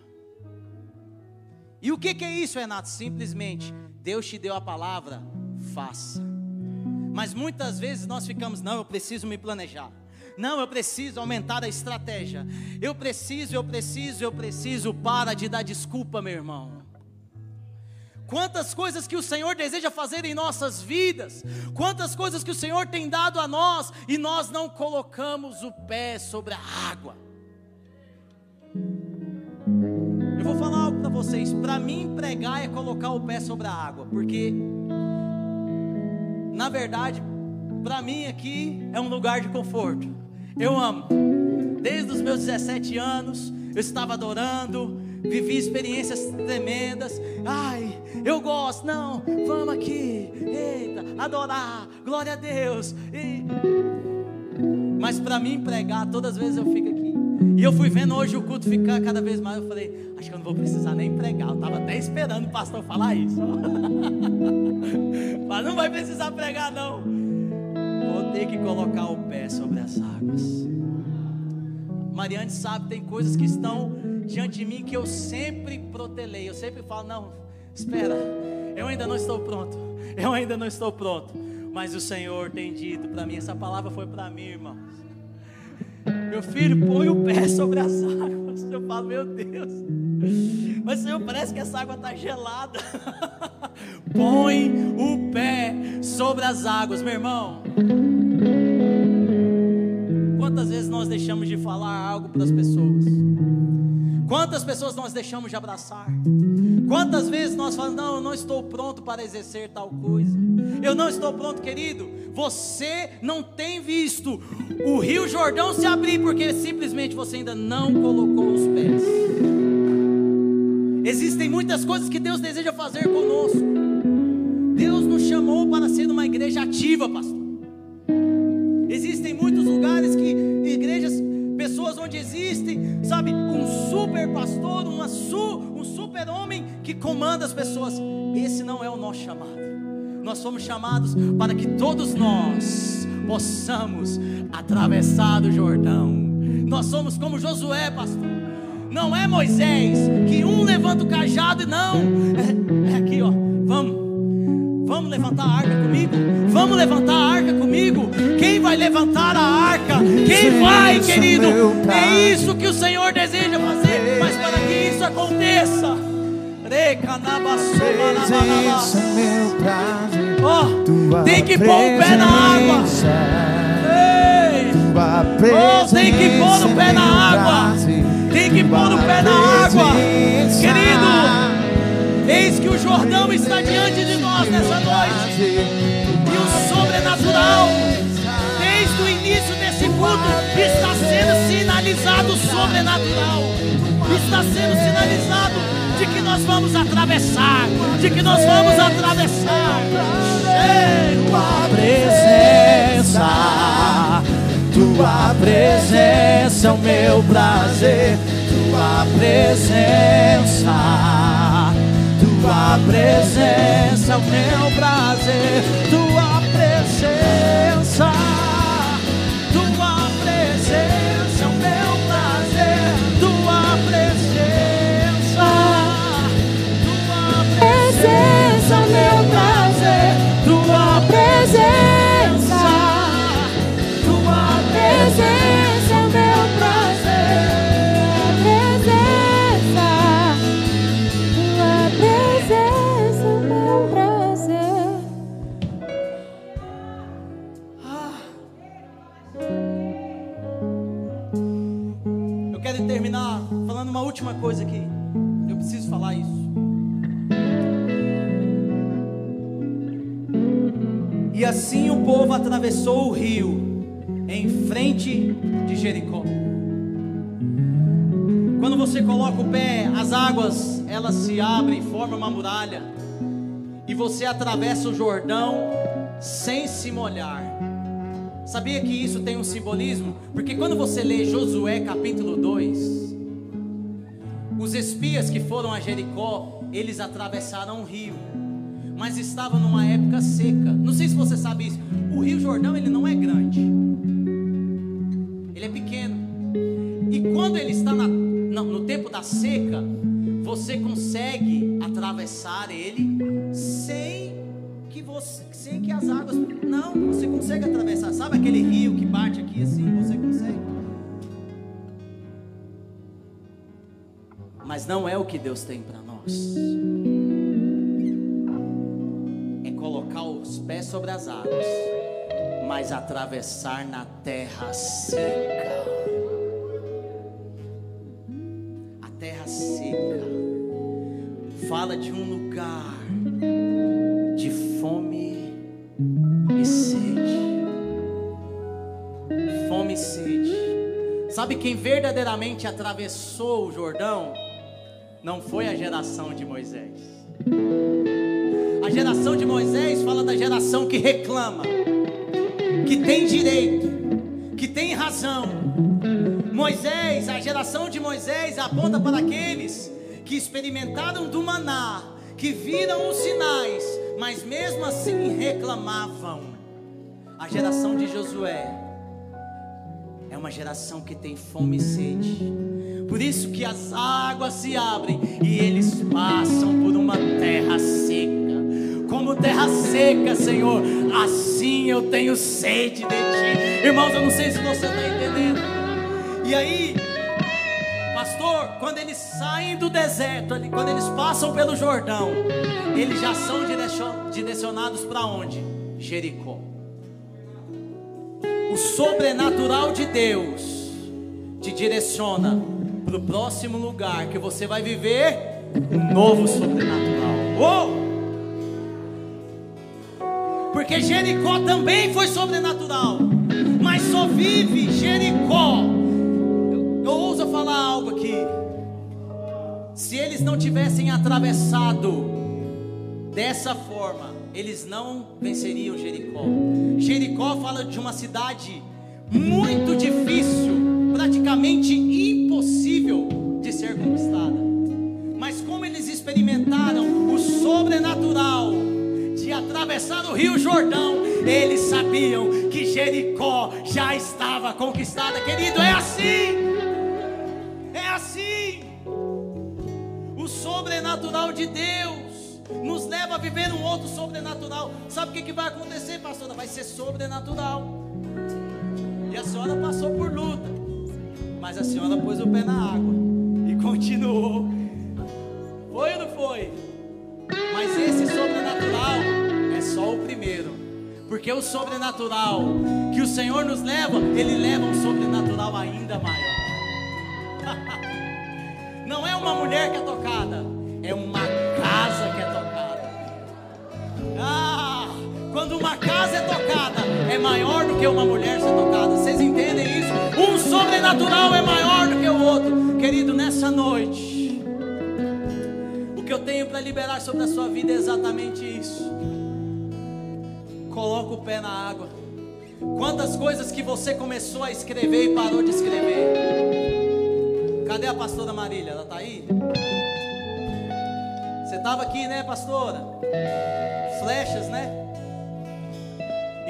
E o que, que é isso, Renato? Simplesmente, Deus te deu a palavra, faça. Mas muitas vezes nós ficamos, não, eu preciso me planejar. Não, eu preciso aumentar a estratégia. Eu preciso, eu preciso, eu preciso. Para de dar desculpa, meu irmão. Quantas coisas que o Senhor deseja fazer em nossas vidas, quantas coisas que o Senhor tem dado a nós e nós não colocamos o pé sobre a água. Eu vou falar algo para vocês. Para mim, pregar é colocar o pé sobre a água, porque na verdade, para mim aqui é um lugar de conforto. Eu amo. Desde os meus 17 anos, eu estava adorando, vivi experiências tremendas. Ai, eu gosto. Não, vamos aqui. Eita, adorar. Glória a Deus. E... Mas para mim pregar, todas as vezes eu fico aqui. E eu fui vendo hoje o culto ficar cada vez mais. Eu falei, acho que eu não vou precisar nem pregar. Eu estava até esperando o pastor falar isso. Mas não vai precisar pregar, não. Vou ter que colocar o pé sobre as águas. Mariane sabe, tem coisas que estão diante de mim que eu sempre protelei. Eu sempre falo, não, espera, eu ainda não estou pronto. Eu ainda não estou pronto. Mas o Senhor tem dito para mim, essa palavra foi para mim, irmãos. Meu filho, põe o pé sobre as águas. Eu falo, meu Deus. Mas Senhor, parece que essa água está gelada. põe o pé sobre as águas, meu irmão. Quantas vezes nós deixamos de falar algo para as pessoas? Quantas pessoas nós deixamos de abraçar? Quantas vezes nós falamos, não, eu não estou pronto para exercer tal coisa. Eu não estou pronto, querido. Você não tem visto o Rio Jordão se abrir porque simplesmente você ainda não colocou os pés. Existem muitas coisas que Deus deseja fazer conosco. Deus nos chamou para ser uma igreja ativa, pastor. Existem tantos lugares que igrejas, pessoas onde existem, sabe, um super pastor, uma su, um super homem que comanda as pessoas. Esse não é o nosso chamado. Nós somos chamados para que todos nós possamos atravessar o Jordão. Nós somos como Josué, pastor. Não é Moisés que um levanta o cajado e não. É, é aqui, ó. Vamos. Levantar a arca comigo? Vamos levantar a arca comigo? Quem vai levantar a arca? Quem vai, querido? É isso que o Senhor deseja fazer. Mas para que isso aconteça, oh, tem que pôr o pé na água. Oh, tem que pôr o pé na água. Tem que pôr o pé na água. Querido. Eis que o Jordão está diante de nós nessa noite. E o sobrenatural, desde o início desse culto, está sendo sinalizado o sobrenatural. Está sendo sinalizado de que nós vamos atravessar, de que nós vamos atravessar. Tua presença, tua presença é o meu prazer, tua presença tua presença é o meu prazer, tua presença, tua presença é o meu prazer, tua presença, tua presença é meu prazer, tua presença, coisa aqui. Eu preciso falar isso. E assim o povo atravessou o rio em frente de Jericó. Quando você coloca o pé, as águas elas se abrem, formam uma muralha. E você atravessa o Jordão sem se molhar. Sabia que isso tem um simbolismo? Porque quando você lê Josué capítulo 2, os espias que foram a Jericó, eles atravessaram o rio, mas estavam numa época seca. Não sei se você sabe isso. O Rio Jordão ele não é grande, ele é pequeno. E quando ele está na, no tempo da seca, você consegue atravessar ele sem que você, sem que as águas, não, você consegue atravessar. Sabe aquele rio que bate aqui assim? Você consegue. Mas não é o que Deus tem para nós. É colocar os pés sobre as águas, mas atravessar na terra seca. A terra seca fala de um lugar de fome e sede. Fome e sede. Sabe quem verdadeiramente atravessou o Jordão? Não foi a geração de Moisés. A geração de Moisés fala da geração que reclama, que tem direito, que tem razão. Moisés, a geração de Moisés aponta para aqueles que experimentaram do maná, que viram os sinais, mas mesmo assim reclamavam. A geração de Josué é uma geração que tem fome e sede por isso que as águas se abrem e eles passam por uma terra seca. Como terra seca, Senhor, assim eu tenho sede de ti. Irmãos, eu não sei se você está entendendo. E aí, pastor, quando eles saem do deserto, quando eles passam pelo Jordão, eles já são direcionados para onde? Jericó. O sobrenatural de Deus te direciona para o próximo lugar que você vai viver um novo sobrenatural. Oh! Porque Jericó também foi sobrenatural, mas só vive Jericó. Eu, eu ouso falar algo aqui. Se eles não tivessem atravessado dessa forma, eles não venceriam Jericó. Jericó fala de uma cidade muito difícil, praticamente impossível de ser conquistada. Mas como eles experimentaram o sobrenatural de atravessar o Rio Jordão, eles sabiam que Jericó já estava conquistada. Querido, é assim. É assim. O sobrenatural de Deus nos leva a viver um outro sobrenatural. Sabe o que, que vai acontecer, pastora? Vai ser sobrenatural. E a senhora passou por luta, mas a senhora pôs o pé na água e continuou. Foi ou não foi? Mas esse sobrenatural é só o primeiro. Porque o sobrenatural que o Senhor nos leva, Ele leva um sobrenatural ainda maior. Não é uma mulher que é tocada, é uma casa que é tocada. Ah, quando uma casa é tocada, é maior do que uma mulher ser tocada. Vocês sobrenatural é maior do que o outro. Querido, nessa noite, o que eu tenho para liberar sobre a sua vida é exatamente isso. Coloca o pé na água. Quantas coisas que você começou a escrever e parou de escrever? Cadê a pastora Marília? Ela está aí? Você estava aqui, né, pastora? Flechas, né?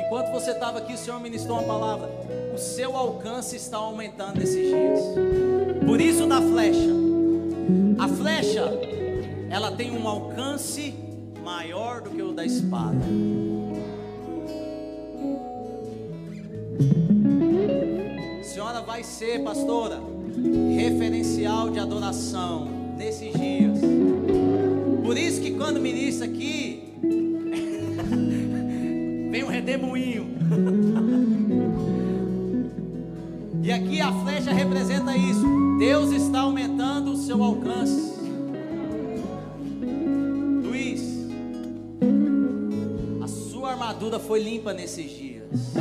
Enquanto você estava aqui, o Senhor ministrou uma palavra. O seu alcance está aumentando nesses dias. Por isso da flecha. A flecha, ela tem um alcance maior do que o da espada. senhora vai ser, pastora, referencial de adoração nesses dias. Por isso que quando ministra aqui, vem um redemoinho. e aqui a flecha representa isso. Deus está aumentando o seu alcance. Luiz, a sua armadura foi limpa nesses dias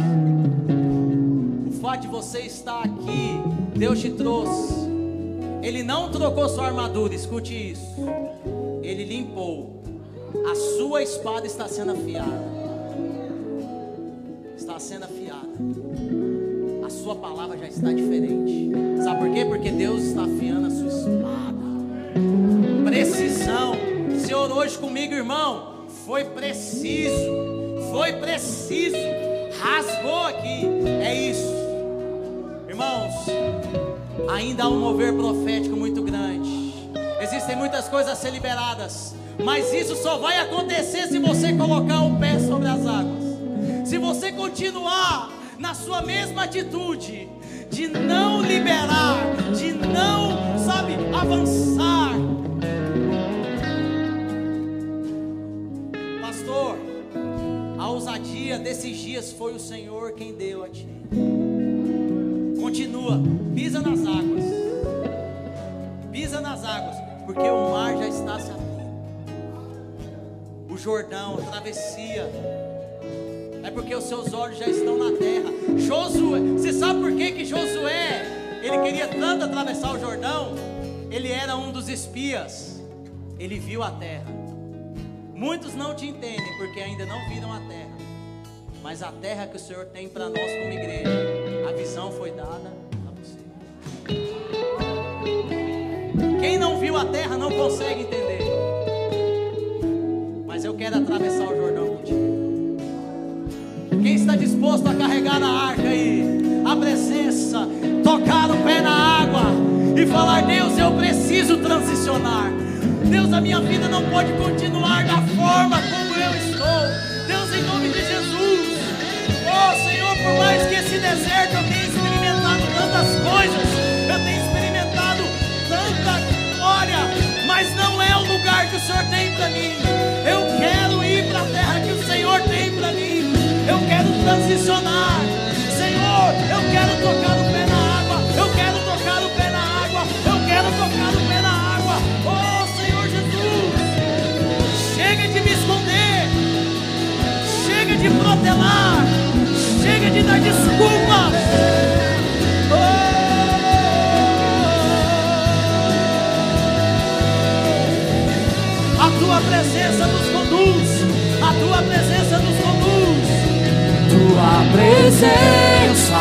fato de você estar aqui, Deus te trouxe. Ele não trocou sua armadura, escute isso. Ele limpou. A sua espada está sendo afiada. Sendo afiada. A sua palavra já está diferente. Sabe por quê? Porque Deus está afiando a sua espada. Precisão. Senhor, hoje comigo, irmão, foi preciso. Foi preciso. Rasgou aqui. É isso. Irmãos, ainda há um mover profético muito grande. Existem muitas coisas a ser liberadas, mas isso só vai acontecer se você colocar o pé sobre as águas. Se você continuar na sua mesma atitude de não liberar, de não, sabe, avançar. Pastor, a ousadia desses dias foi o Senhor quem deu a ti. Continua, pisa nas águas. Pisa nas águas, porque o mar já está se abrindo. O Jordão, travessia. É porque os seus olhos já estão na terra. Josué, você sabe por que que Josué, ele queria tanto atravessar o Jordão? Ele era um dos espias. Ele viu a terra. Muitos não te entendem porque ainda não viram a terra. Mas a terra que o Senhor tem para nós como igreja a visão foi dada a você. Quem não viu a terra não consegue entender. Mas eu quero atravessar o Jordão. Quem está disposto a carregar a arca aí? A presença, tocar o pé na água e falar: Deus, eu preciso transicionar. Deus, a minha vida não pode continuar da forma como eu estou. Deus, em nome de Jesus. Oh, Senhor por mais que esse deserto eu tenha experimentado tantas coisas, eu tenho experimentado tanta glória, mas não é o lugar que o Senhor tem para mim. Transicionar. Senhor, eu quero tocar o pé na água. Eu quero tocar o pé na água. Eu quero tocar o pé na água. Oh, Senhor Jesus. Chega de me esconder. Chega de protelar. Chega de dar desculpa. Oh. A tua presença nos Tua presença,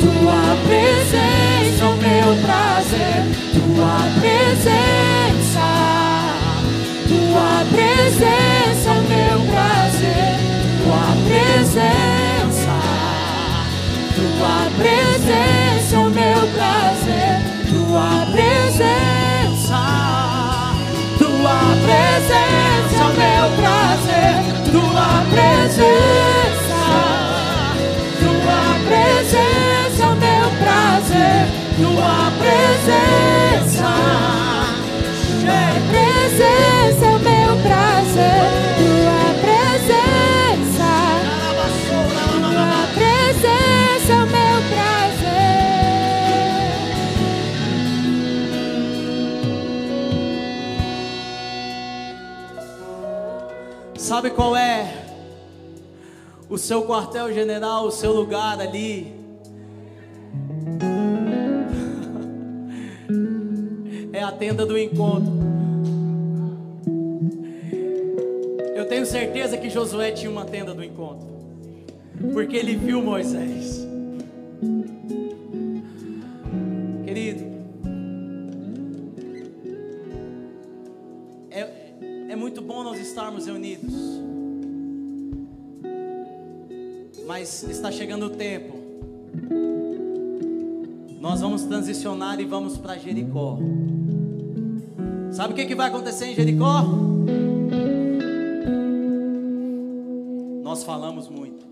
Tua presença, o meu prazer, Tua presença, Tua presença, o meu prazer, Tua presença, Tua presença, o meu prazer, Tua presença, Tua presença, o meu prazer, Tua presença. Tua presença, tua presença é o meu prazer, tua presença, tua presença é o meu prazer. Sabe qual é o seu quartel-general, o seu lugar ali? Tenda do encontro. Eu tenho certeza que Josué tinha uma tenda do encontro, porque ele viu Moisés. Querido, é, é muito bom nós estarmos reunidos, mas está chegando o tempo. Nós vamos transicionar e vamos para Jericó. Sabe o que, que vai acontecer em Jericó? Nós falamos muito.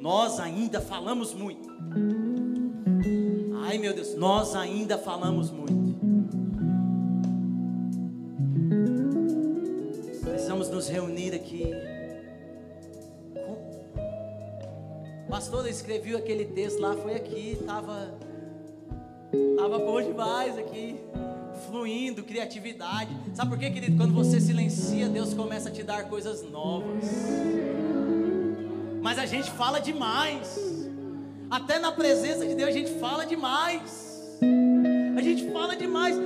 Nós ainda falamos muito. Ai meu Deus, nós ainda falamos muito. Precisamos nos reunir aqui. Pastor, eu escrevi aquele texto lá, foi aqui, tava, tava bom demais aqui, fluindo, criatividade. Sabe por quê, querido? Quando você silencia, Deus começa a te dar coisas novas. Mas a gente fala demais. Até na presença de Deus a gente fala demais. A gente fala demais.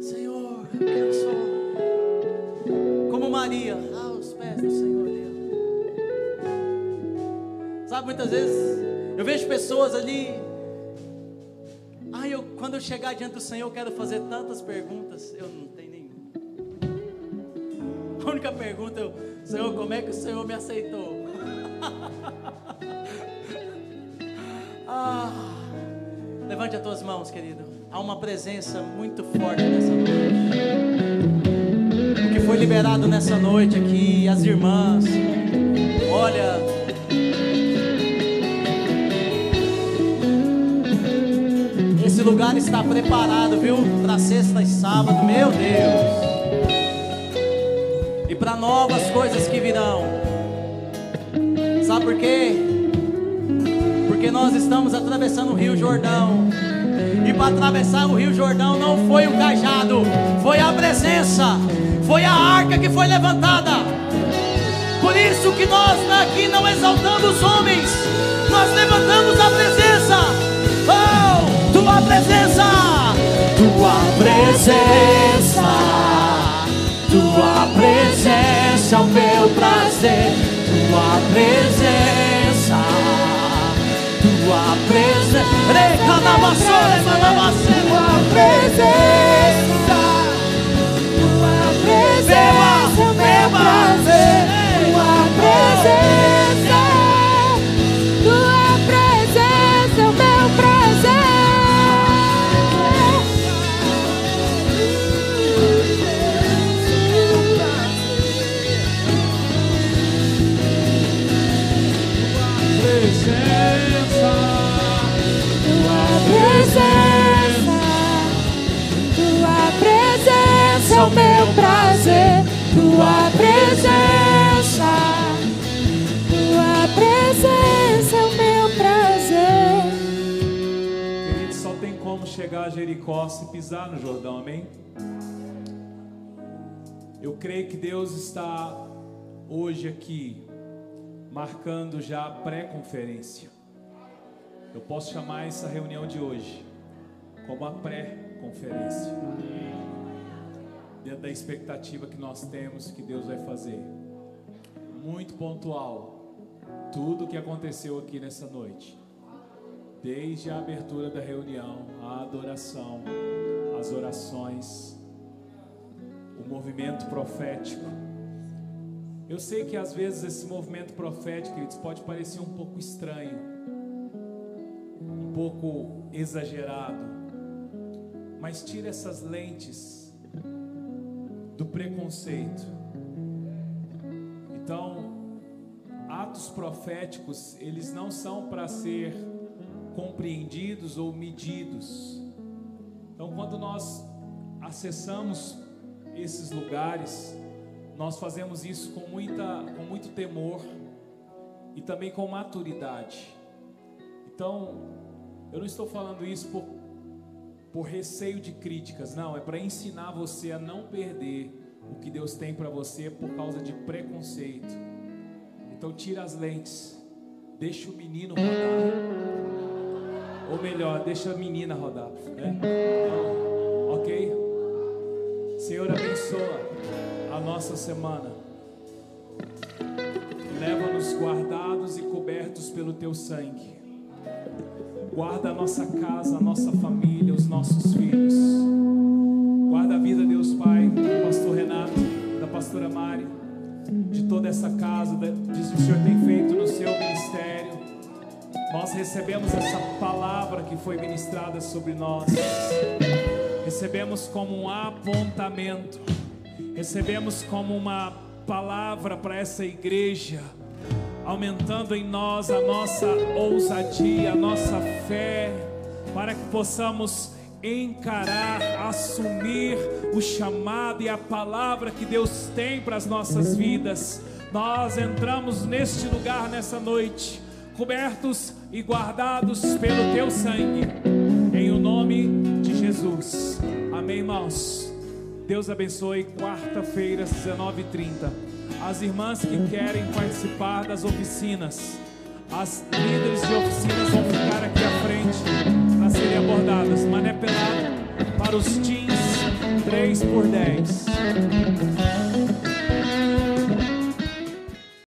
Senhor, eu quero só. Como Maria, aos pés do Senhor. Sabe, muitas vezes eu vejo pessoas ali. Quando eu chegar diante do Senhor, eu quero fazer tantas perguntas. Eu não tenho nenhuma. A única pergunta é: Senhor, como é que o Senhor me aceitou? ah, levante as tuas mãos, querido. Há uma presença muito forte nessa noite. O que foi liberado nessa noite aqui, as irmãs. Olha. Lugar está preparado, viu? Para sexta e sábado, meu Deus. E para novas coisas que virão. Sabe por quê? Porque nós estamos atravessando o Rio Jordão. E para atravessar o Rio Jordão não foi o cajado, foi a presença, foi a arca que foi levantada. Por isso que nós aqui não exaltamos os homens, nós levantamos a presença. Tua presença, tua presença, tua presença é o meu prazer, tua presença, tua presença. Recanabaçore, manabacere. Tua presença, tua presença, é meu prazer. Tua presença, Presença, tua presença é o meu prazer. Tua presença, tua presença é o meu prazer. querido, só tem como chegar a Jericó se pisar no Jordão, amém? Eu creio que Deus está hoje aqui marcando já a pré-conferência. Eu posso chamar essa reunião de hoje como a pré-conferência. Dentro da expectativa que nós temos que Deus vai fazer. Muito pontual. Tudo o que aconteceu aqui nessa noite. desde a abertura da reunião, a adoração, as orações, o movimento profético. Eu sei que às vezes esse movimento profético, queridos, pode parecer um pouco estranho, pouco exagerado, mas tira essas lentes do preconceito. Então, atos proféticos, eles não são para ser compreendidos ou medidos. Então, quando nós acessamos esses lugares, nós fazemos isso com, muita, com muito temor e também com maturidade. Então, eu não estou falando isso por, por receio de críticas, não, é para ensinar você a não perder o que Deus tem para você por causa de preconceito. Então, tira as lentes, deixa o menino rodar. Ou melhor, deixa a menina rodar. Né? Ok? Senhor, abençoa a nossa semana. Leva-nos guardados e cobertos pelo teu sangue. Guarda a nossa casa, a nossa família, os nossos filhos. Guarda a vida, Deus Pai, do pastor Renato, da pastora Mari, de toda essa casa, disso que o Senhor tem feito no seu ministério. Nós recebemos essa palavra que foi ministrada sobre nós, recebemos como um apontamento, recebemos como uma palavra para essa igreja, aumentando em nós a nossa ousadia, a nossa fé, para que possamos encarar, assumir o chamado e a palavra que Deus tem para as nossas vidas. Nós entramos neste lugar nessa noite cobertos e guardados pelo teu sangue, em o nome de Jesus. Amém, irmãos. Deus abençoe. Quarta-feira, 19h30. As irmãs que querem participar das oficinas, as líderes de oficinas vão ficar aqui à frente para serem abordadas. Mané pelado para os teens 3 por 10.